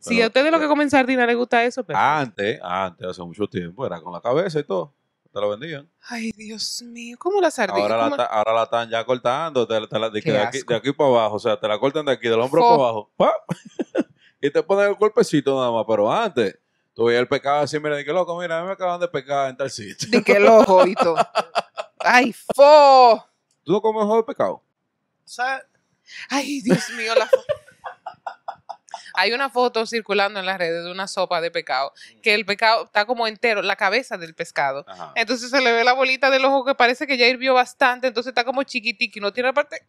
si a ustedes lo que comen sardina les gusta eso, pero. Antes, antes, hace mucho tiempo, era con la cabeza y todo. Te la vendían. Ay, Dios mío. ¿Cómo la sardina? Ahora la, ¿Cómo- ta- ahora la están ya cortando, te, te la- de, aquí, de aquí para abajo, o sea, te la cortan de aquí, del hombro Fo. para abajo, ¡pa! y te ponen el golpecito nada más, pero antes, tú veías el pecado así, mira, de que loco, mira, a mí me acaban de pecar en tal sitio. De que el ojo y todo. Ay, fo. ¿Tú no comes ojo de pecado? ¿Sabes? Ay, Dios mío, la Hay una foto circulando en las redes de una sopa de pescado, que el pescado está como entero, la cabeza del pescado. Ajá. Entonces se le ve la bolita del ojo que parece que ya hirvió bastante, entonces está como chiquitico y no tiene la parte.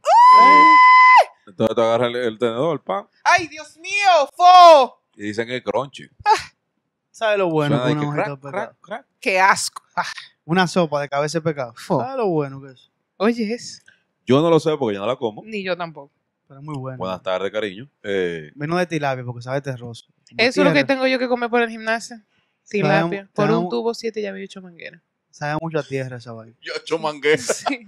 Entonces tú agarras el, el tenedor, pan, ¡Ay, Dios mío! ¡Fo! y dicen que es crunchy. ¿Sabes lo bueno que de una que hojita de crack, pecado? crack, crack. ¡Qué asco! Ah, Una sopa de cabeza de pecado. Fo. ¿Sabes lo bueno que es? oye, es. Yo no lo sé porque yo no la como. Ni yo tampoco. Pero es muy bueno. Buenas tardes, cariño. Eh, Menos de tilapia porque sabe terroso. Eso es lo que tengo yo que comer por el gimnasio. Tilapia. Por un tubo, siete ya había hecho manguera. Sabe mucho a tierra esa vaina. yo hecho mangué. Sí,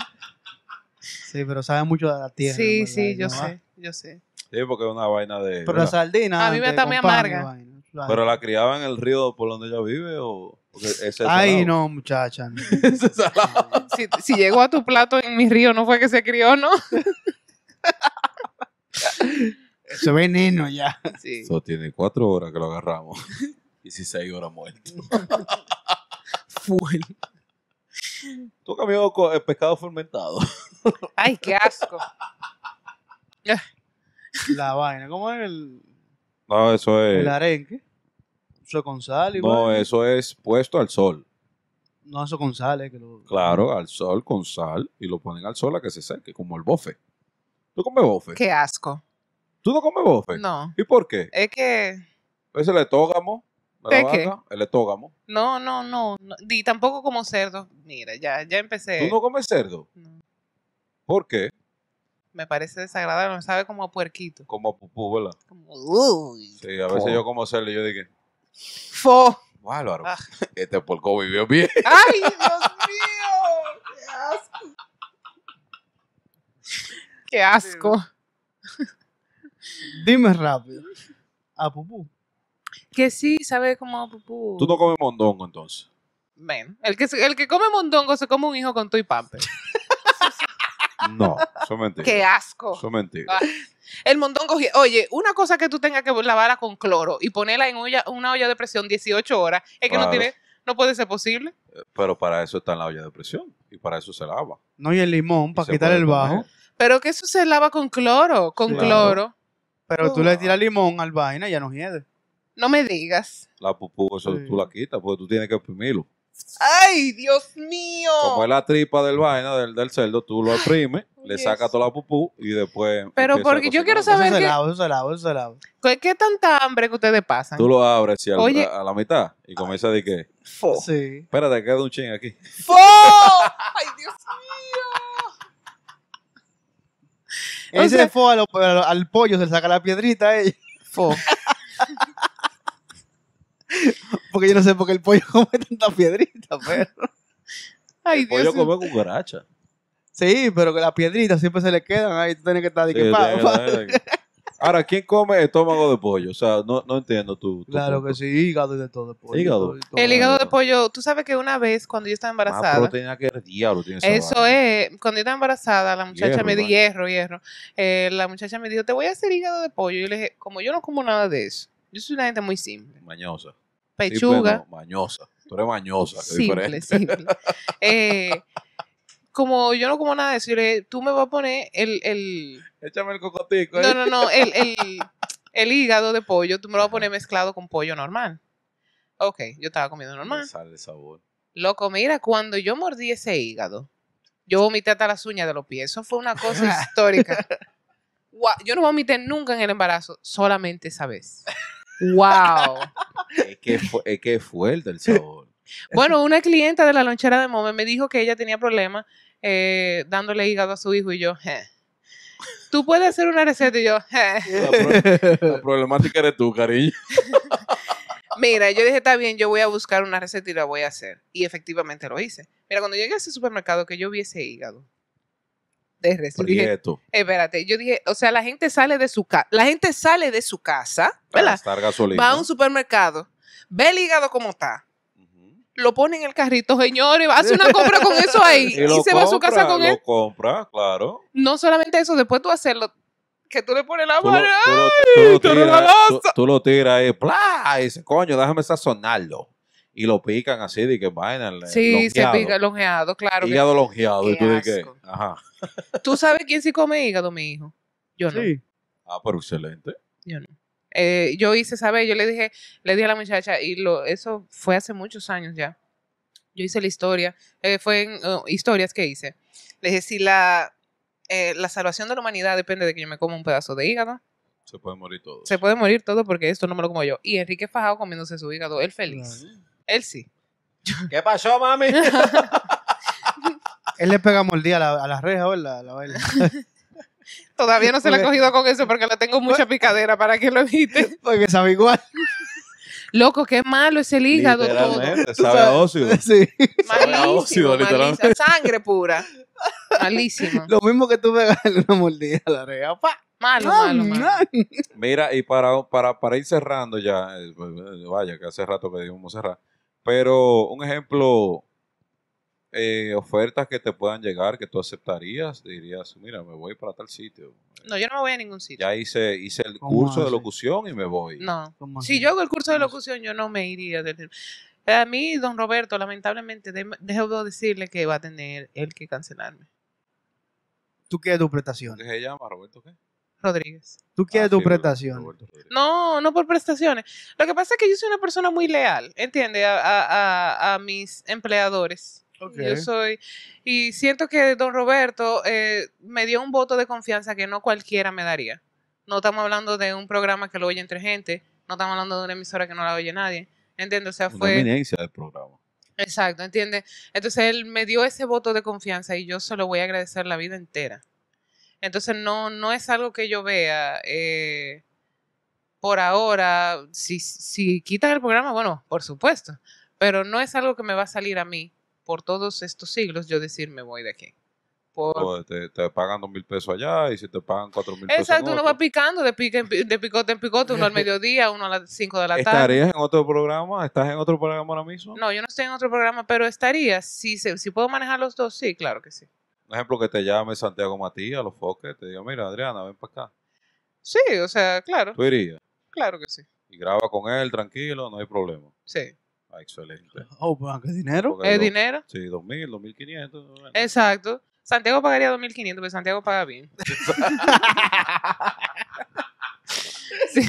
Sí, pero sabe mucho a la tierra. sí, sí, yo ¿no? sé, yo sé. Sí, porque es una vaina de. Pero la sardina. A mí me está muy amarga. vaina. Claro. Pero la criaba en el río por donde ella vive o. Ese es Ay, salado. no, muchacha. no. Ese es salado. Si, si llegó a tu plato en mi río, no fue que se crió, ¿no? Eso es veneno ya. Sí. Eso tiene cuatro horas que lo agarramos. 16 horas muerto. Full. ¿Tú has comido co- eh, pescado fermentado? Ay, qué asco. La vaina. ¿Cómo es el, No, eso es. el arenque? Eso con sal y No, eso es puesto al sol. No, eso con sal, eh, que lo... Claro, al sol con sal y lo ponen al sol a que se seque, como el bofe. ¿Tú comes bofe? Qué asco. ¿Tú no comes bofe? No. ¿Y por qué? Es que. Es el etógamo ¿De qué? vaca, el etógamo. No, no, no. no. Y tampoco como cerdo. Mira, ya, ya empecé. ¿Tú no comes cerdo? No. ¿Por qué? Me parece desagradable, me sabe como a puerquito. Como a pupú, ¿verdad? Como, uy. Sí, a veces yo como cerdo y yo dije, Fo. bárbaro, Ah. este porco vivió bien. ¡Ay, Dios mío! ¡Qué asco! ¡Qué asco! Dime rápido. A pupú. Que sí, sabe como a pupú. Tú no comes mondongo entonces. Ven, el que, el que come mondongo se come un hijo con tu y pamper. No, eso es mentira. ¡Qué asco! Eso es mentira. Ah, El mondongo, oye, una cosa que tú tengas que lavarla con cloro y ponerla en olla- una olla de presión 18 horas, es que no tiene, no puede ser posible. Pero para eso está en la olla de presión y para eso se lava. No, y el limón Y para quitar el bajo. comer. Pero que eso se lava con cloro, con Claro. cloro. Pero tú le tiras limón al vaina y ya no hiede. No me digas. La pupú, eso Sí. tú la quitas porque tú tienes que exprimirlo. ¡Ay, Dios mío! Como es la tripa del vaina, del, del cerdo, tú lo exprimes, le Yes. sacas toda la pupú y después. Pero porque yo quiero saber Eso se que- lava, eso se lava, eso se lava. ¿Qué, qué tanta hambre que ustedes pasan? Tú lo abres y al- Oye. a, a la mitad y comienzas a decir que. Fo. Sí. Espérate, queda un ching aquí. ¡Fo! ¡Ay, Dios mío! O Ese sea- lo- al, al pollo, se le saca la piedrita a ella. Fo. Porque yo no sé por qué el pollo come tanta piedrita, pero. Ay, Dios yo mío. come cucaracha. Sí, pero que las piedritas siempre se le quedan ahí. Tú tienes que estar de Sí, que pa- tiene- pa- tiene- Ahora, ¿quién come estómago de pollo? O sea, no, no entiendo tu. tu Claro punto. que sí, hígado y de todo. pollo, Hígado. todo. El hígado de pollo, tú sabes que una vez cuando yo estaba Más embarazada, proteína que el diablo tiene esa eso vaina. es, cuando yo estaba embarazada, la muchacha Hierro, me dijo, hierro, hierro, eh, la muchacha me dijo, te voy a hacer hígado de pollo. Y yo le dije, como yo no como nada de eso, yo soy una gente muy simple. Mañosa. Pechuga, no, mañosa. Tú eres mañosa. simple, simple. Eh, como yo no como nada de eso, yo le dije, tú me vas a poner el, el, Échame el cocotico. no, ¿eh? no, no, el, el, el hígado de pollo, tú me lo vas a poner mezclado con pollo normal. Ok, yo estaba comiendo normal. Me sale el sabor. Loco, mira, cuando yo mordí ese hígado, yo vomité hasta las uñas de los pies. Eso fue una cosa histórica. Yo no vomité nunca en el embarazo, solamente esa vez. ¡Wow! Es que, es que es fuerte el sabor. Bueno, una clienta de la lonchera de Mome me dijo que ella tenía problemas eh, dándole hígado a su hijo y yo, "Je. Tú puedes hacer una receta y yo, "Je". La, pro- la problemática eres tú, cariño. Mira, yo dije, está bien, yo voy a buscar una receta y la voy a hacer. Y efectivamente lo hice. Mira, cuando llegué a ese supermercado que yo vi ese hígado, de resto. Dije, Prieto. espérate, yo dije, o sea, la gente sale de su casa, la gente sale de su casa, Para gastar gasolina. Va a un supermercado, ve el hígado como está, lo pone en el carrito, señores, hace una compra con eso ahí y, lo se va a su casa con lo él. compra, claro. No solamente eso, después tú hacerlo, que tú le pones la lo, mano, tú lo- tú lo tú- lo tiras ahí, ¡plá! y dice, coño, déjame sazonarlo. Y lo pican así, de que vaina. el- Sí, se longeado. pica longeado, claro. que- Hígado longeado. Qué y tú dices, ajá. ¿Tú sabes quién sí come hígado, mi hijo? Yo no. Sí. Ah, pero excelente. Yo no. Eh, yo hice saber, yo le dije, le dije a la muchacha, y lo, eso fue hace muchos años ya. Yo hice la historia, eh, fue en uh, historias que hice. Le dije, si la, eh, la salvación de la humanidad depende de que yo me coma un pedazo de hígado, Se puede morir todo. se puede morir todo porque esto no me lo como yo. Y Enrique Fajado comiéndose su hígado, él feliz. Él sí. ¿Qué pasó, mami? Él le pega mordida a la, a la reja, ¿verdad? La. Todavía no se le ha Porque- cogido con eso porque le tengo mucha picadera para que lo evite. Porque sabe igual. Loco, qué malo es el hígado. todo. Sabe a óxido. Sí. Sabe a óxido, literalmente. malísimo. Sangre pura. Malísimo. Lo mismo que tú pegarle una mordida a la reja. ¡Pa! Malo, malo, malo. Mira, y para, para, para ir cerrando ya, eh, vaya, que hace rato que dijimos cerrar, pero un ejemplo, eh, ofertas que te puedan llegar, que tú aceptarías, dirías, mira, me voy para tal sitio. No, yo no me voy a ningún sitio. Ya hice, hice el ¿Cómo curso de locución y me voy. No. ¿Cómo Si yo hago el curso de locución, yo no me iría. del- A mí, don Roberto, lamentablemente, de- debo decirle que va a tener él que cancelarme. Tú quieres tu prestación. ¿Qué se llama, Roberto? ¿Qué? Rodríguez. Tú quieres Ah, tu sí, prestación. No, no por prestaciones. Lo que pasa es que yo soy una persona muy leal, ¿entiendes? A, a- a- a mis empleadores. Yo soy. Y siento que don Roberto eh, me dio un voto de confianza que no cualquiera me daría. No estamos hablando de un programa que lo oye entre gente. No estamos hablando de una emisora que no la oye nadie. ¿Entiendes? O sea, Una fue. eminencia del programa. Exacto, ¿entiendes? Entonces él me dio ese voto de confianza y yo se lo voy a agradecer la vida entera. Entonces no, no es algo que yo vea eh, por ahora. Si, si quitan el programa, bueno, por supuesto. Pero no es algo que me va a salir a mí por todos estos siglos yo decir me voy de aquí. Por- te, te pagan dos mil pesos allá y si te pagan cuatro mil pesos. Exacto, uno va picando de, pica en pi- de picote en picote, uno al mediodía, uno a las 5 de la tarde. ¿Estarías en otro programa? ¿Estás en otro programa ahora mismo? No, yo no estoy en otro programa, pero estaría. Si, si puedo manejar los dos, sí, claro que sí. Un ejemplo que te llame Santiago Matías, los foques, te diga, mira, Adriana, ven para acá. Sí, o sea, claro, Tú irías claro que sí. y graba con él, tranquilo, no hay problema. Sí. Ah, excelente. Oh, pues, ¿qué dinero? ¿Es dinero? Sí, dos mil, dos mil quinientos. bueno. Exacto. Santiago pagaría 2.500, pero Santiago paga bien. sí,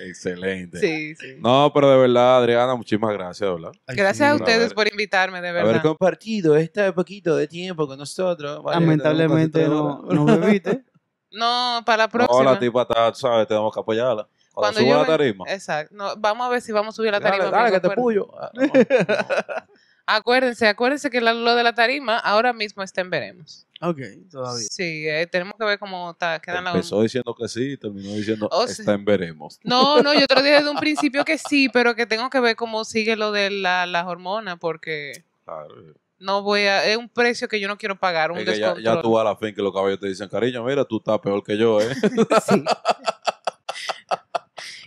Excelente. sí, sí. No, pero de verdad, Adriana, muchísimas gracias, ¿verdad? Gracias a ustedes haber- por invitarme, de Haber verdad. compartido este poquito de tiempo con nosotros. Lamentablemente no, no horas. bebiste. No, para la No, próxima. la tipa está, sabes, tenemos que apoyarla. Cuando, Cuando suba la ven- tarima. Exacto. No, vamos a ver si vamos a subir la tarima. Dale, dale, que amigo, te acuérdense. puyo. Ah, no, no. Acuérdense, acuérdense que lo de la tarima ahora mismo está en veremos. Ok, todavía. Sí, eh, tenemos que ver cómo está, quedan las- Empezó diciendo que sí y terminó diciendo Oh, sí. está en veremos. No, no, yo te lo dije desde un principio que sí, pero que tengo que ver cómo sigue lo de la, las hormonas, porque Claro. no voy a, es un precio que yo no quiero pagar, un Es que ya, descontrol. ya tú vas a la fin que los caballos te dicen, cariño, mira, tú estás peor que yo, ¿eh? Sí.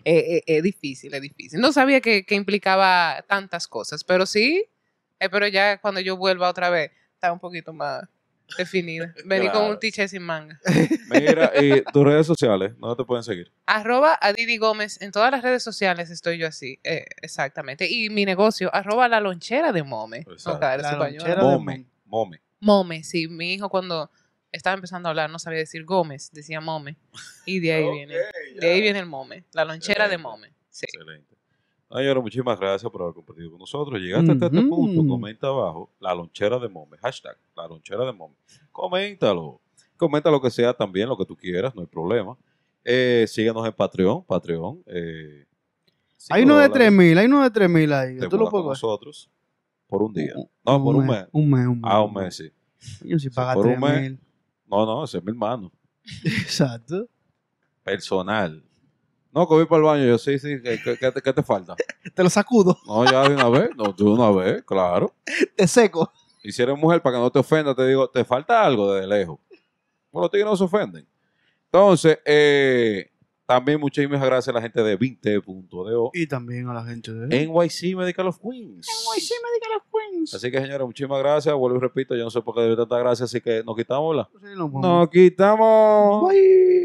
Eh, eh, es difícil, es difícil. No sabía que, que implicaba tantas cosas, pero sí, eh, pero ya cuando yo vuelva otra vez, está un poquito más definida. Vení con Claro. un t-shirt sin manga. Mira, y tus redes sociales, ¿dónde te pueden seguir? Arroba a Didi Gómez, en todas las redes sociales estoy yo así, eh, exactamente. Y mi negocio, arroba la lonchera de Mome. Exacto. No, La lonchera de Mome, Mome. Mome, sí. Mi hijo cuando estaba empezando a hablar no sabía decir Gómez, decía Mome. Y de ahí viene. ya. De ahí viene el Mome, la lonchera de. Mome. Sí. Excelente. Señora, muchísimas gracias por haber compartido con nosotros. Llegaste hasta este punto, comenta abajo la lonchera de Mome, hashtag la lonchera de Mome. Coméntalo. Comenta lo que sea también, lo que tú quieras, no hay problema. Eh, síguenos en Patreon, Patreon. Eh, Hay uno de dólares 3000, hay uno de 3000 ahí. te Tú lo con nosotros por un día. No, por un mes. Un mes, un mes. Ah, un mes, sí. Yo si paga por un mes. 3000. No, no, ese es mi hermano. Exacto. Personal. No, que voy para el baño. Yo sí, sí. ¿Qué, qué- qué te, qué te falta? Te lo sacudo. No, ya de una vez. No, de una vez, claro. Te seco. Y si eres mujer, para que no te ofenda, te digo, te falta algo desde lejos. Bueno, los tigres no se ofenden. Entonces, eh, también muchísimas gracias a la gente de 20.do. Y también a la gente de NYC Medical of Queens. NYC Medical Queens. Así que, señores, muchísimas gracias. Vuelvo y repito, yo no sé por qué debe tanta gracia, así que nos quitamos la. Sí. Nos quitamos. Bye.